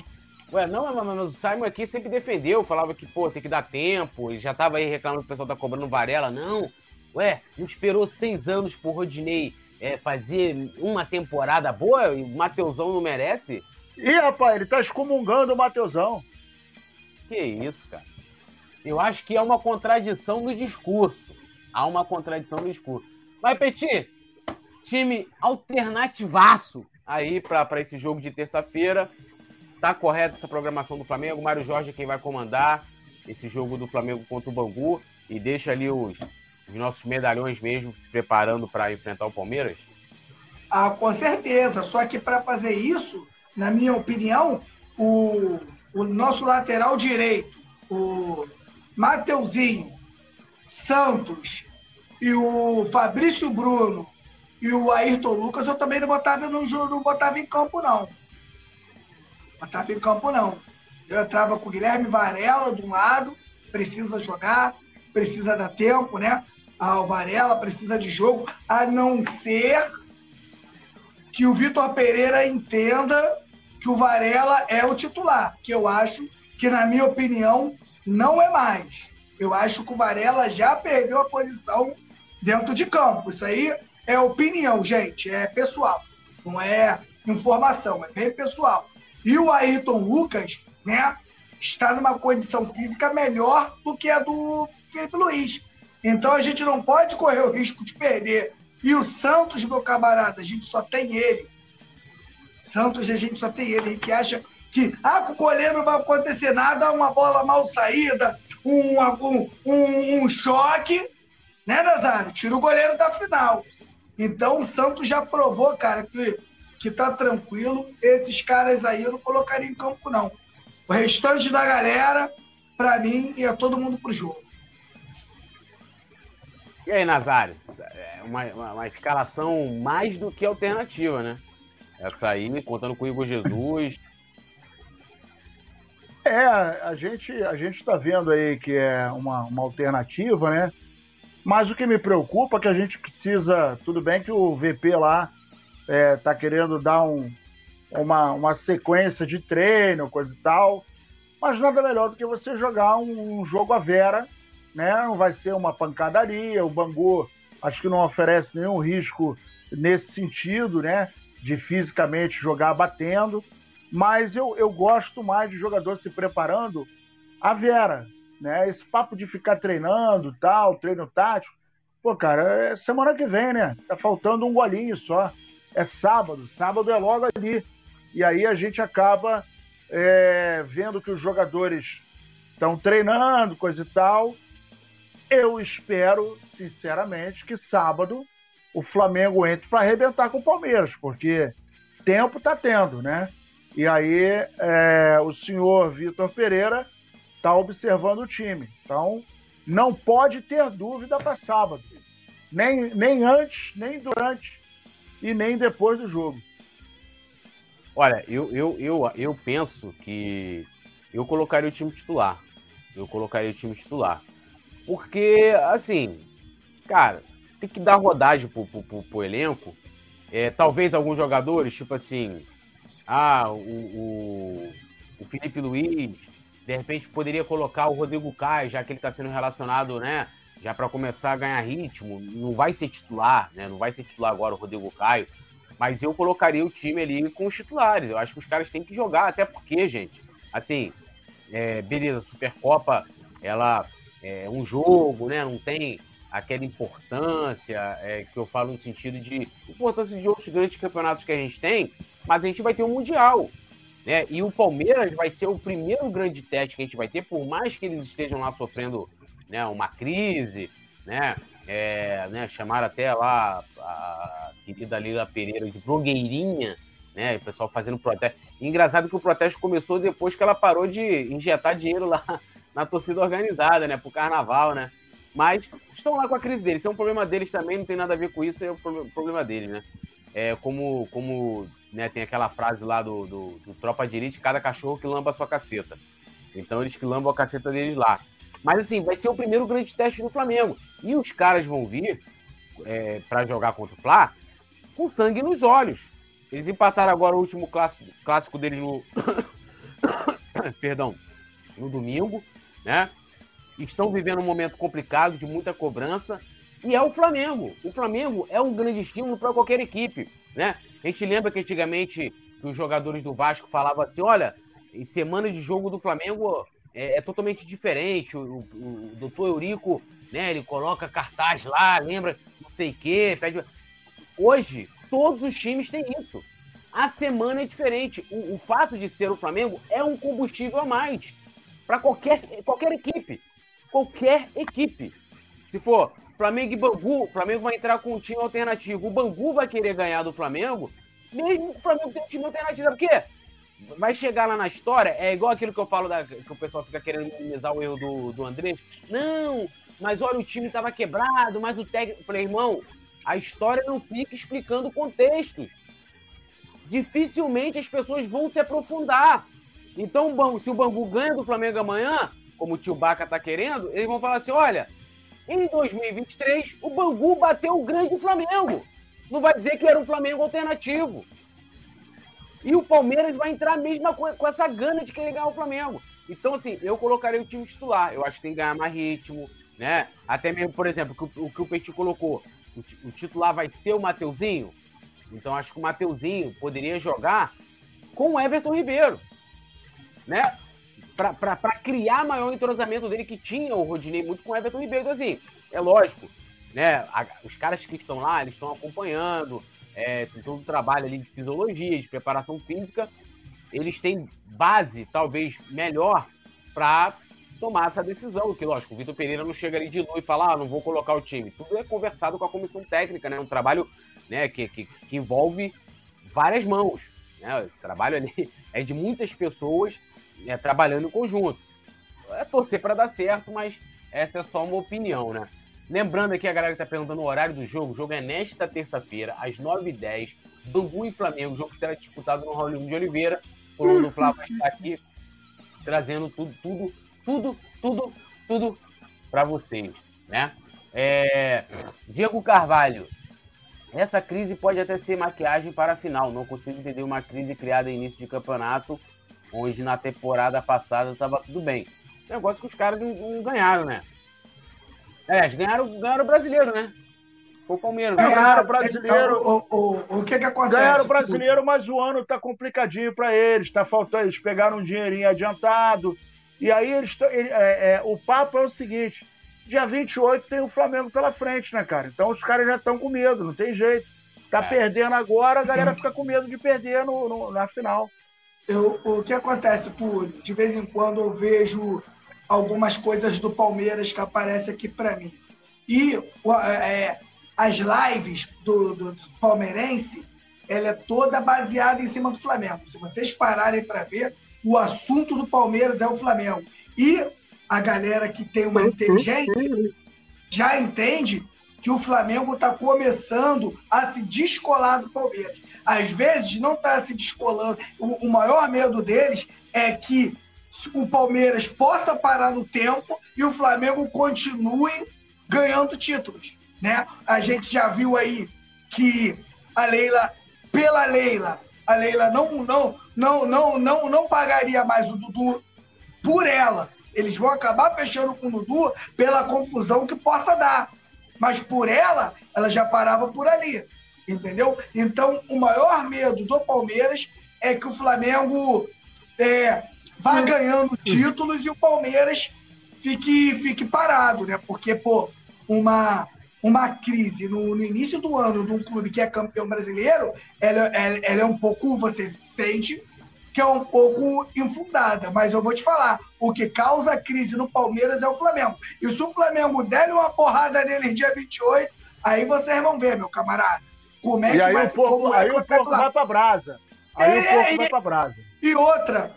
Ué, não, mas, o Simon aqui sempre defendeu, falava que, pô, tem que dar tempo, e já tava aí reclamando que o pessoal tá cobrando Varela. Não, ué, não esperou seis anos pro Rodinei é, fazer uma temporada boa e o Mateusão não merece? Ih, rapaz, ele tá excomungando o Mateusão. Que isso, cara. Eu acho que é uma contradição no discurso. Há uma contradição no discurso. Mas, Petit, time alternativaço aí para esse jogo de terça-feira. Tá correta essa programação do Flamengo. Mário Jorge é quem vai comandar esse jogo do Flamengo contra o Bangu e deixa ali os, os nossos medalhões mesmo se preparando para enfrentar o Palmeiras? Ah, com certeza. Só que para fazer isso, na minha opinião, o, o nosso lateral direito, o Mateuzinho, Santos e o Fabrício Bruno e o Ayrton Lucas, eu também não botava, no, não botava em campo, não. Botava em campo, não. Eu entrava com o Guilherme Varela de um lado, precisa jogar, precisa dar tempo, né? Ah, o Varela precisa de jogo, a não ser que o Vitor Pereira entenda que o Varela é o titular, que eu acho que, na minha opinião, não é mais. Eu acho que o Varela já perdeu a posição dentro de campo. Isso aí é opinião, gente, é pessoal, não é informação, é bem pessoal. E o Ayrton Lucas, né? está numa condição física melhor do que a do Felipe Luiz. Então a gente não pode correr o risco de perder. E o Santos, meu camarada, a gente só tem ele. Santos, a gente só tem ele. A gente acha que ah, com o goleiro não vai acontecer nada, uma bola mal saída, um, um, um, um choque, né, Nazário? Tira o goleiro da final. Então o Santos já provou, cara, que, que tá tranquilo. Esses caras aí eu não colocaria em campo, não. O restante da galera, para mim, ia todo mundo pro jogo. E aí, Nazário? É uma, uma, uma, escalação mais do que alternativa, né? Essa aí, contando com o Igor Jesus. *laughs* É, a gente a gente está vendo aí que é uma, uma alternativa, né? Mas o que me preocupa é que a gente precisa. Tudo bem que o VP lá é, tá querendo dar um, uma, uma sequência de treino, coisa e tal. Mas nada melhor do que você jogar um, um jogo à vera, né? Não vai ser uma pancadaria. O Bangu acho que não oferece nenhum risco nesse sentido, né? De fisicamente jogar batendo. Mas eu, eu gosto mais de jogador se preparando à vera, né? Esse papo de ficar treinando, tal, treino tático. Pô, cara, é semana que vem, né? Tá faltando um golinho só. É sábado, sábado é logo ali. E aí a gente acaba é, vendo que os jogadores estão treinando, coisa e tal. Eu espero, sinceramente, que sábado o Flamengo entre para arrebentar com o Palmeiras, porque tempo está tendo, né? E aí é, o senhor Vitor Pereira está observando o time. Então, não pode ter dúvida para sábado. Nem, nem antes, nem durante e nem depois do jogo. Olha, eu, eu, eu, eu penso que eu colocaria o time titular. Eu colocaria o time titular. Porque, assim, cara, tem que dar rodagem pro, pro, pro, pro elenco. É, talvez alguns jogadores, tipo assim, ah, o, o, o, Felipe Luiz, de repente poderia colocar o Rodrigo Caio, já que ele está sendo relacionado, né? Já para começar a ganhar ritmo. Não vai ser titular, né? Não vai ser titular agora o Rodrigo Caio. Mas eu colocaria o time ali com os titulares. Eu acho que os caras têm que jogar, até porque, gente, assim, é, beleza, Supercopa, ela é um jogo, né? Não tem aquela importância é, que eu falo no sentido de importância de outros grandes campeonatos que a gente tem, mas a gente vai ter um Mundial. Né? E o Palmeiras vai ser o primeiro grande teste que a gente vai ter, por mais que eles estejam lá sofrendo né, uma crise, né? É, né, chamaram até lá a querida Lila Pereira de blogueirinha, né? O pessoal fazendo protesto. Engraçado que o protesto começou depois que ela parou de injetar dinheiro lá *laughs* na torcida organizada, né? Pro carnaval, né? Mas estão lá com a crise deles. Isso é um problema deles também, não tem nada a ver com isso, é o problema deles, né? É como, como né, tem aquela frase lá do, do, do Tropa de Elite, cada cachorro que lamba a sua caceta. Então eles que lambam a caceta deles lá. Mas assim, vai ser o primeiro grande teste do Flamengo. E os caras vão vir é, para jogar contra o Fla com sangue nos olhos. Eles empataram agora o último clássico, clássico deles no. *coughs* Perdão, no domingo, né? Estão vivendo um momento complicado, de muita cobrança. E é o Flamengo. O Flamengo é um grande estímulo para qualquer equipe, né? A gente lembra que antigamente que os jogadores do Vasco falavam assim: olha, em semana de jogo do Flamengo é, é totalmente diferente. O, o, o, doutor Eurico, né, ele coloca cartaz lá, lembra não sei o quê. Pede... Hoje, todos os times têm isso. A semana é diferente. O, o fato de ser o Flamengo é um combustível a mais para qualquer, qualquer equipe. Qualquer equipe. Se for Flamengo e Bangu, o Flamengo vai entrar com um time alternativo. O Bangu vai querer ganhar do Flamengo, mesmo o Flamengo tem um time alternativo. Por quê? Vai chegar lá na história, é igual aquilo que eu falo da, que o pessoal fica querendo minimizar o erro do, do André. Não, mas olha, o time estava quebrado, mas o técnico. Falei, irmão, a história não fica explicando contextos. Dificilmente as pessoas vão se aprofundar. Então, se o Bangu ganha do Flamengo amanhã, como o tio Baca tá querendo, eles vão falar assim: olha, em 2023, o Bangu bateu o grande Flamengo. Não vai dizer que era um Flamengo alternativo. E o Palmeiras vai entrar mesmo com, com essa gana de querer ganhar o Flamengo. Então, assim, eu colocaria o time titular. Eu acho que tem que ganhar mais ritmo, né? Até mesmo, por exemplo, o, que o Petit colocou. O, o titular vai ser o Mateuzinho. Então, acho que o Mateuzinho poderia jogar com o Everton Ribeiro, né? para criar maior entrosamento dele, que tinha o Rodinei muito com o Everton Ribeiro. Então, assim, é lógico, né? A, os caras que estão lá, eles estão acompanhando, é, tem todo o trabalho ali de fisiologia, de preparação física, eles têm base, talvez, melhor para tomar essa decisão. Que, lógico, o Vitor Pereira não chega ali de lua e fala, ah, não vou colocar o time. Tudo é conversado com a comissão técnica, né? Um trabalho né, que, que, que envolve várias mãos. Né? O trabalho ali é de muitas pessoas né, trabalhando em conjunto. É torcer para dar certo, mas essa é só uma opinião, né? Lembrando aqui a galera que está perguntando o horário do jogo, o jogo é nesta terça-feira, às 9h10, Bangu e Flamengo, o jogo será disputado no Raul de Oliveira. O Bruno Flávio vai estar aqui trazendo tudo, tudo, tudo, tudo, tudo para vocês, né? É... Diego Carvalho, essa crise pode até ser maquiagem para a final. Não consigo entender uma crise criada em início de campeonato, onde na temporada passada estava tudo bem. Negócio que os caras não ganharam, né? É, ganharam, ganharam o brasileiro, né? Foi o Palmeiras. Né? Ganharam o brasileiro. O, o, o, que que acontece? Ganharam o brasileiro, mas o ano tá complicadinho para eles. Tá faltando. Eles pegaram um dinheirinho adiantado. E aí eles. Ele, é, é, o papo é o seguinte: dia 28 tem o Flamengo pela frente, né, cara? Então os caras já estão com medo, não tem jeito. Tá é. perdendo agora, a galera fica com medo de perder no, no na final. Eu, o que acontece, por de vez em quando eu vejo algumas coisas do Palmeiras que aparecem aqui para mim. E é, as lives do, do, do, palmeirense, ela é toda baseada em cima do Flamengo. Se vocês pararem para ver, o assunto do Palmeiras é o Flamengo. E a galera que tem uma inteligência já entende que o Flamengo está começando a se descolar do Palmeiras. Às vezes não está se descolando. O, o maior medo deles é que o Palmeiras possa parar no tempo e o Flamengo continue ganhando títulos. Né? A gente já viu aí que a Leila, pela Leila, a Leila não, não, não, não, não, não pagaria mais o Dudu por ela. Eles vão acabar fechando com o Dudu pela confusão que possa dar. Mas por ela, ela já parava por ali. Entendeu? Então, o maior medo do Palmeiras é que o Flamengo é, vá ganhando títulos e o Palmeiras fique, fique parado, né? Porque, pô, uma, uma crise no, no início do ano de um clube que é campeão brasileiro, ela, ela, ela, é um pouco, você sente que é um pouco infundada. Mas eu vou te falar, o que causa crise no Palmeiras é o Flamengo. E se o Flamengo der uma porrada nele dia 28, aí vocês vão ver, meu camarada. Como é e que aí vai, o porco, é aí o porco vai pra brasa. Aí é, o porco é, vai pra brasa. E outra,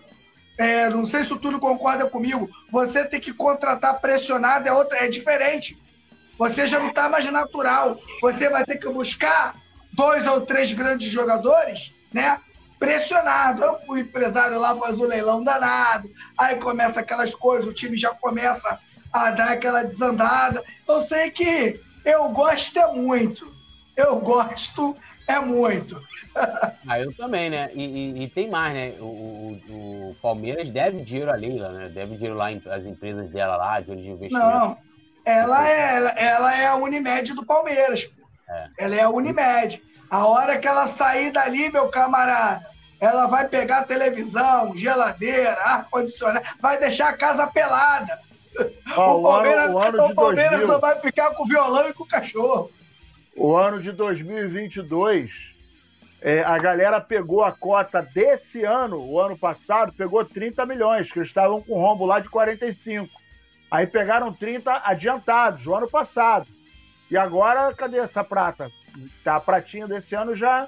é, não sei se o Túlio concorda comigo, você tem que contratar pressionado é, outra, é diferente. Você já não está mais natural. Você vai ter que buscar dois ou três grandes jogadores, né? Pressionado. O empresário lá faz o leilão danado, aí começa aquelas coisas, o time já começa a dar aquela desandada. Eu sei que eu gosto é muito. Eu gosto é muito. Ah, eu também, né? E, e, e tem mais, né? O, o, o, Palmeiras deve dinheiro a Leila, né? Deve dinheiro lá as empresas dela lá, de investimento. Não, ela é, ela, ela é a Unimed do Palmeiras. É. Ela é a Unimed. A hora que ela sair dali, meu camarada, ela vai pegar televisão, geladeira, ar-condicionado, vai deixar a casa pelada. o Palmeiras, o ano, o, ano o Palmeiras 2000, só vai ficar com o violão e com o cachorro. O ano de 2022 é, a galera pegou a cota desse ano, o ano passado, pegou 30 milhões, que eles estavam com rombo lá de 45. Aí pegaram 30 adiantados, o ano passado. E agora, cadê essa prata? Tá, a pratinha desse ano já,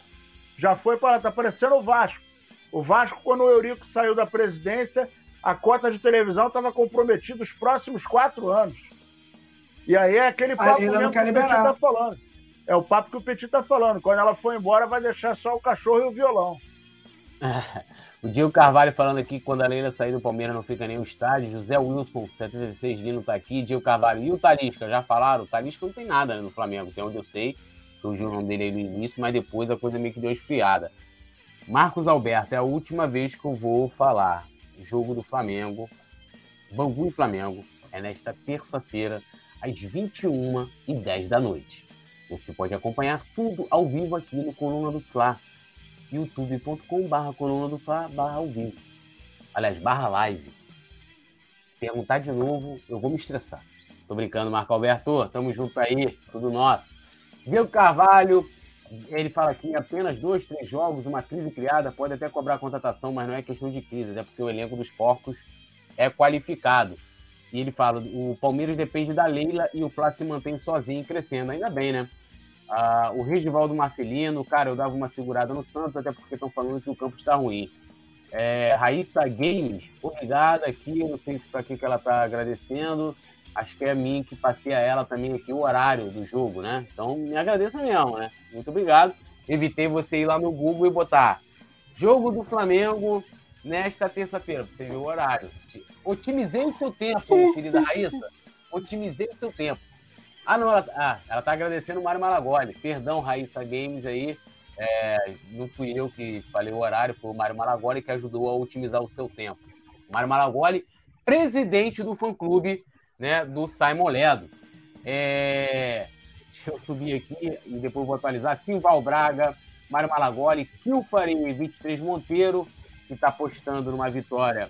já foi para. Tá parecendo o Vasco. O Vasco, quando o Eurico saiu da presidência, a cota de televisão estava comprometida os próximos quatro anos. E aí é aquele papo mesmo que a tá falando. É o papo que o Petit tá falando. Quando ela for embora, vai deixar só o cachorro e o violão. *laughs* o Diego Carvalho falando aqui que quando a Leila sair do Palmeiras não fica o estádio. José Wilson, 76 Lino tá aqui. Diego Carvalho. E o Talisca? Já falaram? O Talisca não tem nada né, no Flamengo, tem onde eu sei. Surgiu o nome dele aí no início, mas depois a coisa meio que deu esfriada. Marcos Alberto, é a última vez que eu vou falar. Jogo do Flamengo, Bangu e Flamengo, é nesta terça-feira, às 21h10 da noite. Você pode acompanhar tudo ao vivo aqui no Coluna do Fla, youtube.com barra coluna do Fla barra ao vivo. Aliás, barra live. perguntar de novo, eu vou me estressar. Tô brincando, Marco Alberto. Tamo junto aí, tudo nosso. Diego Carvalho, ele fala aqui, apenas dois, três jogos, uma crise criada, pode até cobrar contratação, mas não é questão de crise, é porque o elenco dos porcos é qualificado. E ele fala, o Palmeiras depende da Leila e o Flá se mantém sozinho crescendo. Ainda bem, né? Ah, o Regivaldo Marcelino, cara, eu dava uma segurada no tanto, até porque estão falando que o campo está ruim. É, Raíssa Games, obrigada aqui, eu não sei para que, que ela está agradecendo. Acho que é a mim que passei a ela também aqui o horário do jogo, né? Então me agradeço mesmo, né? Muito obrigado. Evitei você ir lá no Google e botar jogo do Flamengo nesta terça-feira, pra você ver o horário. Otimizei o seu tempo, querida Raíssa. Otimizei o seu tempo. Ah, não, ela, ah, ela tá agradecendo o Mário Malagoli. Perdão, Raíssa Games aí. É, não fui eu que falei o horário, foi o Mário Malagoli que ajudou a otimizar o seu tempo. Mário Malagoli, presidente do fã-clube né, do Simon Ledo. É, deixa eu subir aqui e depois vou atualizar. Simval Braga, Mário Malagoli, Kilfari 23 Monteiro, que está apostando numa vitória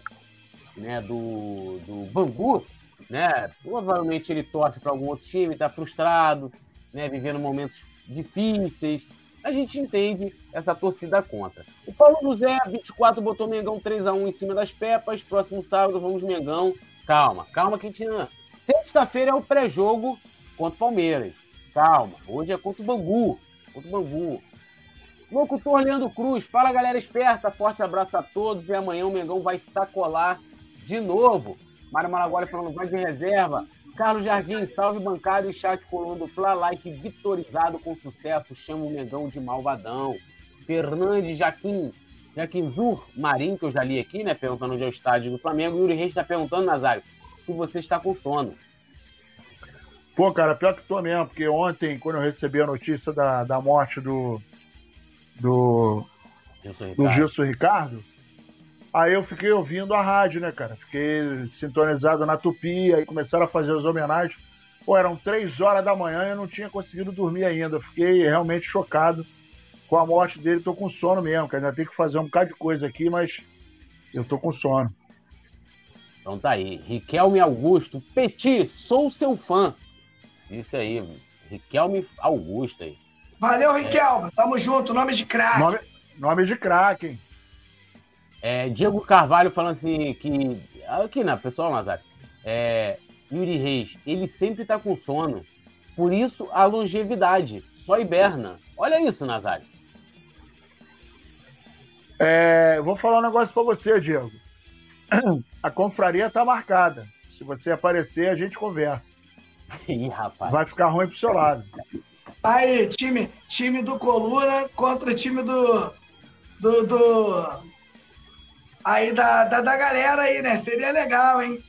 né, do, do Bangu. Né? Provavelmente ele torce para algum outro time, está frustrado, né, vivendo momentos difíceis. A gente entende essa torcida contra. O Paulo José, 24, botou Mengão 3 a 1 em cima das Pepas. Próximo sábado, vamos Mengão. Calma, calma que a gente Sexta-feira é o pré-jogo contra o Palmeiras. Calma, hoje é contra o Bangu. Contra o Bangu. Locutor Leandro Cruz, fala galera esperta, forte abraço a todos e amanhã o Mengão vai sacolar de novo. Mário Malagoli falando, vai de reserva. Carlos Jardim, salve bancada e chat coluna do Fla Like vitorizado com sucesso, chama o Mengão de malvadão. Fernandes Jaquim, Jaquim Zur Marim, que eu já li aqui, né, perguntando onde é o estádio do Flamengo. Yuri Reis está perguntando, Nazário, se você está com sono. Pô, cara, pior que tô mesmo, porque ontem, quando eu recebi a notícia da, da morte do. do. Gilson do Gilson Ricardo, aí eu fiquei ouvindo a rádio, né, cara? Fiquei sintonizado na Tupi, aí começaram a fazer as homenagens. Pô, eram três horas da manhã e eu não tinha conseguido dormir ainda. fiquei realmente chocado com a morte dele. Tô com sono mesmo, cara. Ainda tem que fazer um bocado de coisa aqui, mas eu tô com sono. Então tá aí. Riquelme Augusto. Petit, sou seu fã. Isso aí, Riquelme Augusto aí. Valeu, Riquelme. É. Tamo junto. Nome de craque. Nome, nome de craque, hein? É, Diego Carvalho falando assim que. Aqui, né, pessoal, Nazário. É, Yuri Reis, ele sempre tá com sono. Por isso a longevidade. Só hiberna. Olha isso, Nazário. É, vou falar um negócio pra você, Diego *clears throat* a confraria tá marcada. Se você aparecer, a gente conversa. *laughs* Ih, rapaz. Vai ficar ruim pro seu lado. Aí, time, time do Coluna contra time do. do. do aí da, da, da galera aí, né? Seria legal, hein?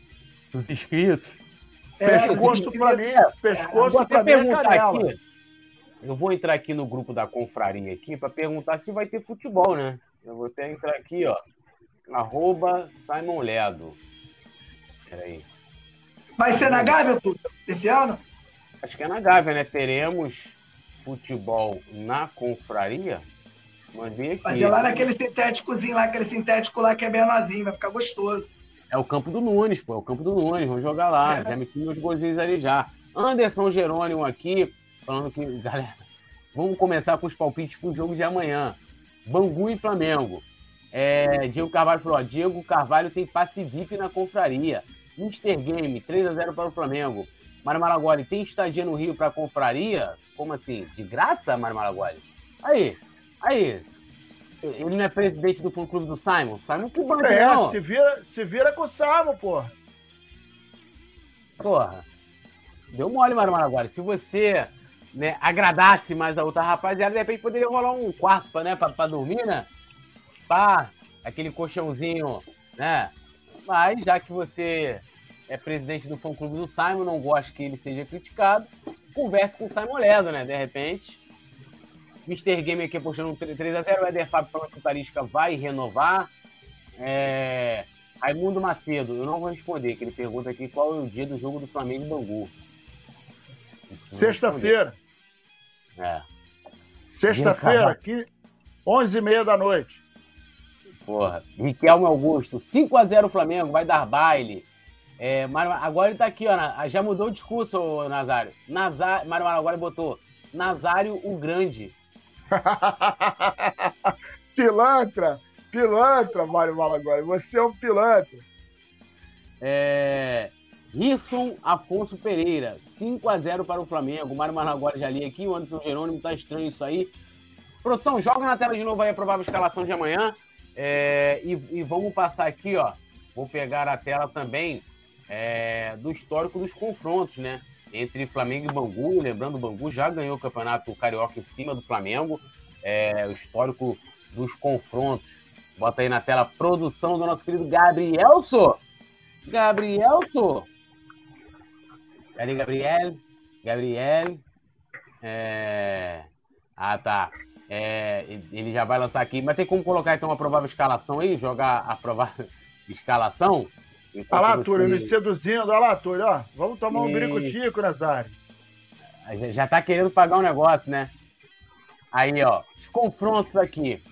Os inscritos. É, pescoço pra mim, pescoço é, pra mim é aqui. Eu vou entrar aqui no grupo da confraria aqui para perguntar se vai ter futebol, né? Eu vou até entrar aqui, ó arroba Simon Ledo. Peraí. Vai ser na Gávea, tudo, esse ano? Acho que é na Gávea, né? Teremos futebol na confraria. Mas vem aqui. Fazer lá naquele sintéticozinho lá, aquele sintético lá que é menorzinho, vai ficar gostoso. É o campo do Nunes, pô. É o campo do Nunes. Vamos jogar lá. É. Já meti meus golzinhos ali já. Anderson Jerônimo aqui, falando que, *laughs* galera, vamos começar com os palpites pro jogo de amanhã. Bangu e Flamengo. É, Diego Carvalho falou: ó, Diego Carvalho tem passe VIP na confraria. Mister Game, 3 a 0 para o Flamengo. Mário Malagoli, tem estadia no Rio para a confraria? Como assim? De graça, Mário Malagoli? Aí, aí. Ele não é presidente do fã clube do Simon? Simon que banco, é, não. Se vira, se vira com o Simon, porra. Porra. Deu mole, Mário Malagoli. Se você né, agradasse mais a outra rapaziada, de repente poderia rolar um quarto pra, né, pra, pra dormir, né? pá, aquele colchãozinho, né? Mas já que você é presidente do fã clube do Simon, não gosta que ele seja criticado, converse com o Simon Ledo, né? De repente. Mr. Game aqui apostando um 3x0. O Eder Fábio falando que o Tarisca vai renovar. É... Raimundo Macedo, eu não vou responder, que ele pergunta aqui qual é o dia do jogo do Flamengo e Bangu. Sexta-feira. É. Sexta-feira, aqui, 11h30 da noite. Porra. Riquelme Augusto, 5x0 Flamengo, vai dar baile. É, agora ele tá aqui, ó. Já mudou o discurso, Nazário. Nazário, Mário agora botou Nazário o Grande. *laughs* pilantra! Pilantra, Mário Malaguari. Você é um pilantra. É. Risson Afonso Pereira, 5 a 0 para o Flamengo. Mário Malaguari já li aqui, o Anderson Jerônimo tá estranho isso aí. Produção, joga na tela de novo aí a provável escalação de amanhã. É, e, e, vamos passar aqui, ó. Vou pegar a tela também é, do histórico dos confrontos, né? Entre Flamengo e Bangu. Lembrando, o Bangu já ganhou o campeonato carioca em cima do Flamengo. É, o histórico dos confrontos. Bota aí na tela produção do nosso querido Gabrielso. Gabrielso. Cadê Gabriel? Gabriel. É... Ah, tá. É, ele já vai lançar aqui. Mas tem como colocar então a provável escalação aí? Jogar a provável *laughs* escalação? Olha lá, você... Túlio, me seduzindo. Olha lá, Túlio, ó. Vamos tomar um e... tico Nazário. Já tá querendo pagar um negócio, né? Aí, ó. Os confrontos aqui.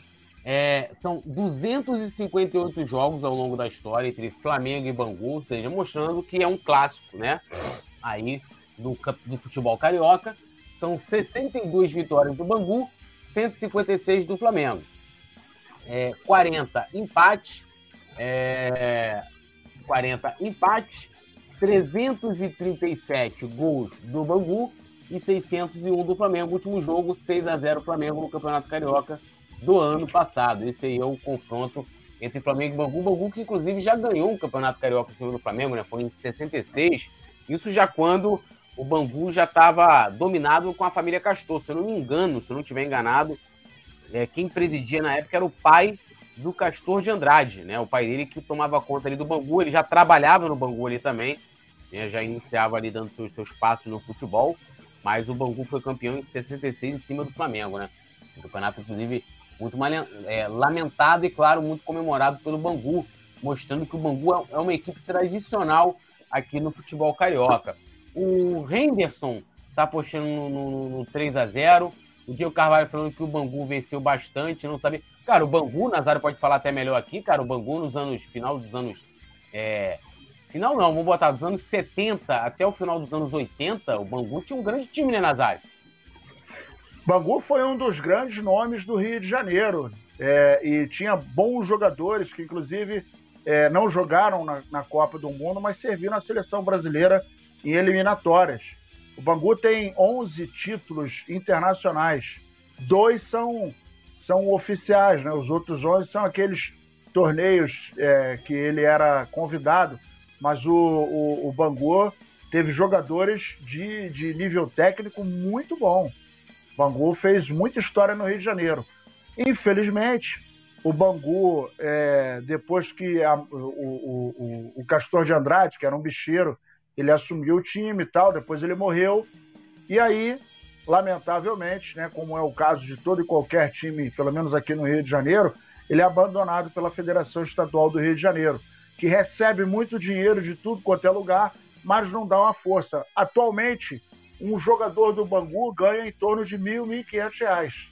É, são 258 jogos ao longo da história entre Flamengo e Bangu, ou seja, mostrando que é um clássico, né? Aí do, do futebol carioca. São 62 vitórias do Bangu, 156 do Flamengo. É, 40 empates, é, 40 empates, 337 gols do Bangu e 601 do Flamengo. Último jogo, 6 a 0 Flamengo no Campeonato Carioca do ano passado. Esse aí é o confronto entre Flamengo e Bangu. Bangu que inclusive já ganhou o Campeonato Carioca em cima do Flamengo, né? Foi em 66. Isso já quando o Bangu já estava dominado com a família Castor. Se eu não me engano, se eu não estiver enganado, é, quem presidia na época era o pai do Castor de Andrade, né? O pai dele que tomava conta ali do Bangu, ele já trabalhava no Bangu ali também, né? já iniciava ali dando seus, seus passos no futebol, mas o Bangu foi campeão em 66 em cima do Flamengo, né? O campeonato, inclusive, muito é, lamentado e, claro, muito comemorado pelo Bangu, mostrando que o Bangu é, é uma equipe tradicional aqui no futebol carioca. O Henderson tá apostando no, no, no 3 a 0 o Diego Carvalho falando que o Bangu venceu bastante, não sabe. Cara, o Bangu, Nazário pode falar até melhor aqui, cara, o Bangu nos anos, final dos anos. É, final não, vamos botar dos anos 70 até o final dos anos 80, o Bangu tinha um grande time, né, Nazário? Bangu foi um dos grandes nomes do Rio de Janeiro é, e tinha bons jogadores que, inclusive, é, não jogaram na, na Copa do Mundo, mas serviram à seleção brasileira em eliminatórias. O Bangu tem 11 títulos internacionais. Dois são, são oficiais, né? Os outros 11 são aqueles torneios é, que ele era convidado. Mas o, o, o Bangu teve jogadores de, de nível técnico muito bom. O Bangu fez muita história no Rio de Janeiro. Infelizmente, o Bangu, é, depois que a, o, o, o, Castor de Andrade, que era um bicheiro, ele assumiu o time e tal, depois ele morreu. E aí, lamentavelmente, né, como é o caso de todo e qualquer time, pelo menos aqui no Rio de Janeiro, ele é abandonado pela Federação Estadual do Rio de Janeiro, que recebe muito dinheiro de tudo quanto é lugar, mas não dá uma força. Atualmente, um jogador do Bangu ganha em torno de mil, mil e quinhentos reais.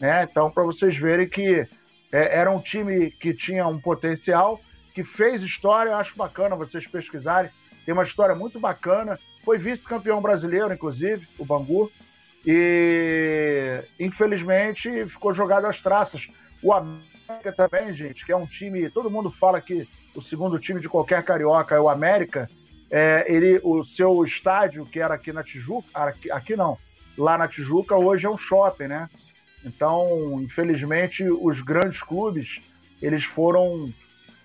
Né? Então, para vocês verem que é, era um time que tinha um potencial, que fez história, acho bacana vocês pesquisarem tem uma história muito bacana. Foi vice-campeão brasileiro, inclusive, o Bangu. E infelizmente ficou jogado às traças. O América também, gente, que é um time. Todo mundo fala que o segundo time de qualquer carioca é o América. É, ele, o seu estádio, que era aqui na Tijuca, aqui, aqui não, lá na Tijuca, hoje é um shopping, né? Então, infelizmente, os grandes clubes eles foram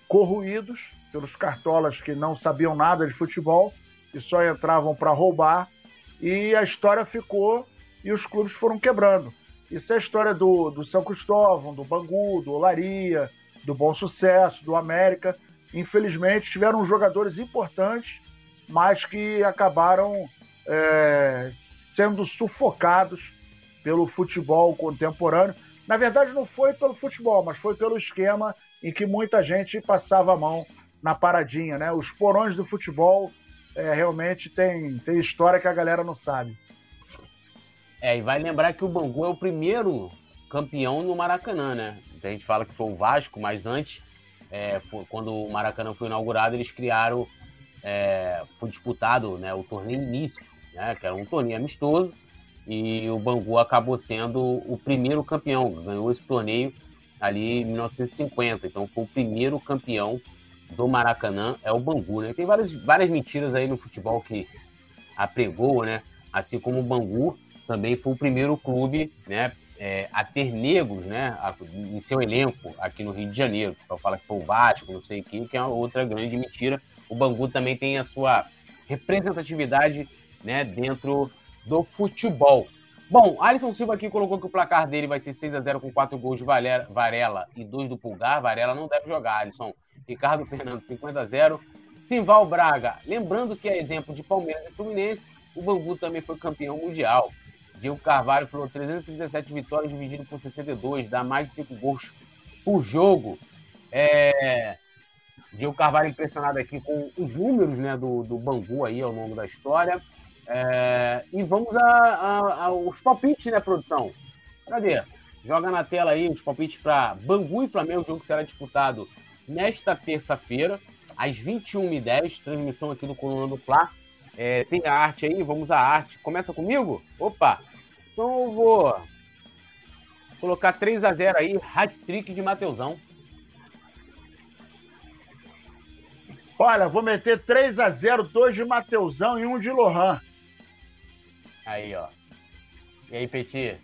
corruídos pelos cartolas que não sabiam nada de futebol e só entravam para roubar. E a história ficou e os clubes foram quebrando. Isso é a história do, do São Cristóvão, do Bangu, do Olaria, do Bom Sucesso, do América. Infelizmente, tiveram jogadores importantes, mas que acabaram é, sendo sufocados pelo futebol contemporâneo. Na verdade, não foi pelo futebol, mas foi pelo esquema em que muita gente passava a mão na paradinha, né? Os porões do futebol é, realmente tem, tem história que a galera não sabe. É, e vai lembrar que o Bangu é o primeiro campeão no Maracanã, né? A gente fala que foi o Vasco, mas antes, é, foi, quando o Maracanã foi inaugurado, eles criaram é, foi disputado né, o torneio início, né, que era um torneio amistoso, e o Bangu acabou sendo o primeiro campeão, ganhou esse torneio ali em 1950, então foi o primeiro campeão do Maracanã, é o Bangu, né? Tem várias, várias mentiras aí no futebol que apregou, né? Assim como o Bangu também foi o primeiro clube, né, é, a ter negros, né, a, em seu elenco aqui no Rio de Janeiro. O fala que foi o Vasco, não sei o que, que é outra grande mentira. O Bangu também tem a sua representatividade, né, dentro do futebol. Bom, Alisson Silva aqui colocou que o placar dele vai ser 6 a 0 com 4 gols de Varela e 2 do Pulgar. Varela não deve jogar, Alisson. Ricardo Fernando, 50 a 0. Simval Braga, lembrando que é exemplo de Palmeiras e Fluminense, o Bangu também foi campeão mundial. Diego Carvalho falou 337 vitórias dividido por 62, dá mais de 5 gols por jogo. É... Diego Carvalho impressionado aqui com os números né, do, do Bangu aí ao longo da história. É... E vamos aos palpites, né, produção? Cadê? Joga na tela aí os palpites para Bangu e Flamengo, jogo que será disputado nesta terça-feira, às 21h10, transmissão aqui do Coluna do Fla. É, tem a arte aí, vamos à arte. Começa comigo? Opa! Então eu vou colocar 3 a 0 aí, hat-trick de Mateusão. Olha, vou meter 3 a 0 dois de Mateusão e um de Lohan. Aí, ó. E aí, Petit?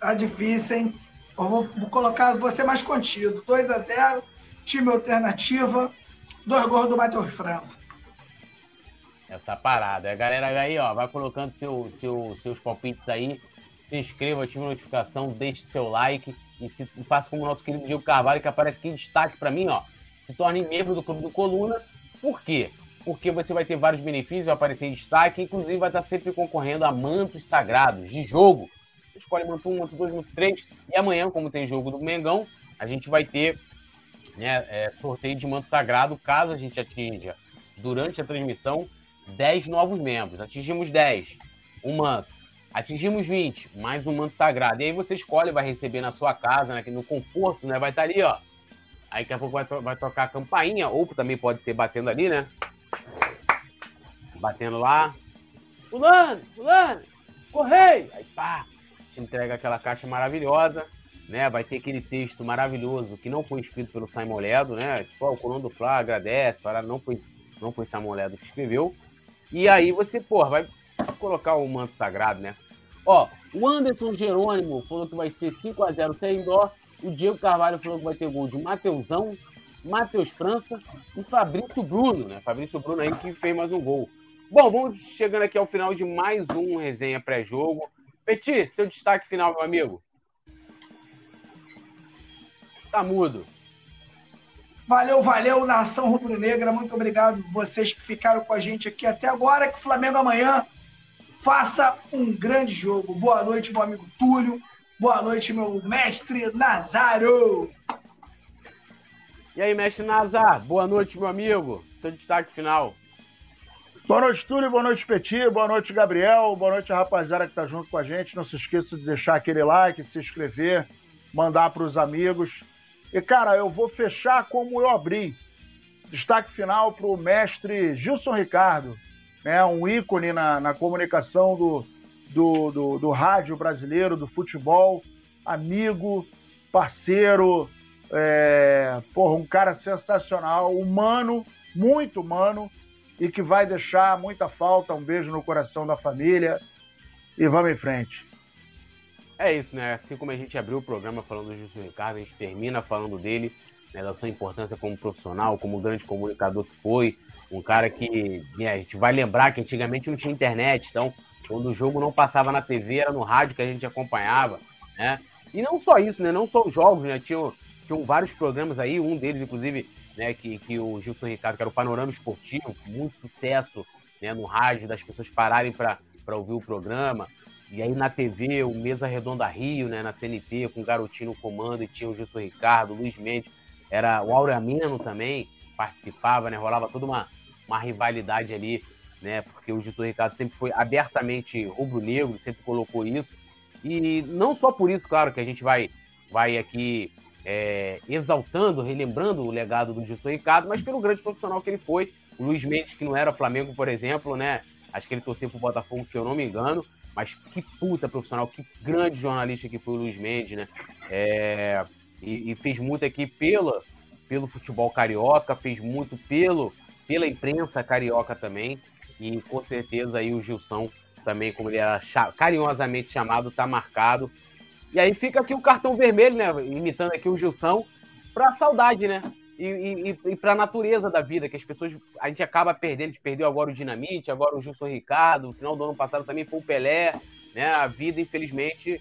Tá difícil, hein? Eu vou, vou colocar você mais contido. 2 a 0 time alternativa, dois gols do Matheus França essa parada. A galera aí, ó, vai colocando seu, seu, seus palpites aí. Se inscreva, ative a notificação, deixe seu like e, se, faça como o nosso querido Diego Carvalho, que aparece aqui em destaque para mim, ó. Se torne membro do Clube do Coluna. Por quê? Porque você vai ter vários benefícios, vai aparecer em destaque, inclusive vai estar sempre concorrendo a mantos sagrados de jogo. Escolhe manto 1, manto 2, manto 3. E amanhã, como tem jogo do Mengão, a gente vai ter né, é, sorteio de manto sagrado, caso a gente atinja durante a transmissão 10 novos membros. Atingimos 10, um manto. Atingimos 20, mais um manto sagrado. E aí você escolhe, vai receber na sua casa, né, no conforto, né? Vai estar ali, ó. Aí daqui a pouco vai, vai tocar a campainha, ou também pode ser batendo ali, né? Batendo lá. Fulano, fulano, correio! Aí pá, te entrega aquela caixa maravilhosa, né? Vai ter aquele texto maravilhoso que não foi escrito pelo Simon Ledo, né? Tipo, ó, o Colão do Flá agradece, para não foi, não foi Simon Ledo que escreveu. E aí você, pô, vai colocar o manto sagrado, né? Ó, o Anderson Jerônimo falou que vai ser 5 a 0 sem dó. O Diego Carvalho falou que vai ter gol de Mateusão, Matheus França e Fabrício Bruno, né? Fabrício Bruno aí que fez mais um gol. Bom, vamos chegando aqui ao final de mais um resenha pré-jogo. Petit, seu destaque final, meu amigo. Tá mudo. Valeu, valeu, nação rubro-negra. Muito obrigado vocês que ficaram com a gente aqui até agora. Que o Flamengo amanhã faça um grande jogo. Boa noite, meu amigo Túlio. Boa noite, meu mestre Nazário. E aí, mestre Nazar, boa noite, meu amigo. Seu destaque final. Boa noite, Túlio. Boa noite, Petit. Boa noite, Gabriel. Boa noite, rapaziada que tá junto com a gente. Não se esqueça de deixar aquele like, se inscrever, mandar para os amigos. E, cara, eu vou fechar como eu abri. Destaque final para o mestre Gilson Ricardo, né, um ícone na, na comunicação do, do, do, do, rádio brasileiro, do futebol, amigo, parceiro, é, porra, um cara sensacional, humano, muito humano, e que vai deixar muita falta. Um beijo no coração da família e vamos em frente. É isso, né? Assim como a gente abriu o programa falando do Justo Ricardo, a gente termina falando dele, né, da sua importância como profissional, como grande comunicador que foi, um cara que né, a gente vai lembrar que antigamente não tinha internet, então quando o jogo não passava na TV, era no rádio que a gente acompanhava, né? E não só isso, né? Não só os jogos, né? Tinham, tinham vários programas aí, um deles, inclusive, né, que, que o Gilson Ricardo, que era o Panorama Esportivo, muito sucesso né, no rádio, das pessoas pararem para ouvir o programa. E aí na TV, o Mesa Redonda Rio, né, na CNT, com o Garotinho no comando, e tinha o Gilson Ricardo, o Luiz Mendes, era o Aureameno também participava, né, rolava toda uma, uma rivalidade ali, né, porque o Gilson Ricardo sempre foi abertamente rubro-negro, sempre colocou isso. E não só por isso, claro, que a gente vai, vai aqui é, exaltando, relembrando o legado do Gilson Ricardo, mas pelo grande profissional que ele foi, O Luiz Mendes, que não era Flamengo, por exemplo, né? Acho que ele torcia pro Botafogo, se eu não me engano. Mas que puta profissional, que grande jornalista que foi o Luiz Mendes, né? É, e, e, fez muito aqui pela, pelo futebol carioca, fez muito pelo, pela imprensa carioca também. E com certeza aí o Gilson também, como ele era carinhosamente chamado, tá marcado. E aí fica aqui o cartão vermelho, né? Imitando aqui o Gilson, pra saudade, né? E, e, e para a natureza da vida, que as pessoas. A gente acaba perdendo, a gente perdeu agora o Dinamite, agora o Gilson Ricardo, no final do ano passado também foi o Pelé, né? A vida, infelizmente,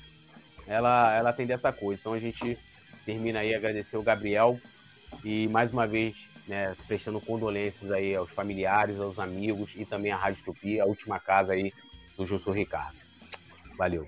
ela, ela tem dessa coisa. Então a gente termina aí agradecer o Gabriel e mais uma vez, né, prestando condolências aí aos familiares, aos amigos e também à Rádio Tupi, a última casa aí do Gilson Ricardo. Valeu.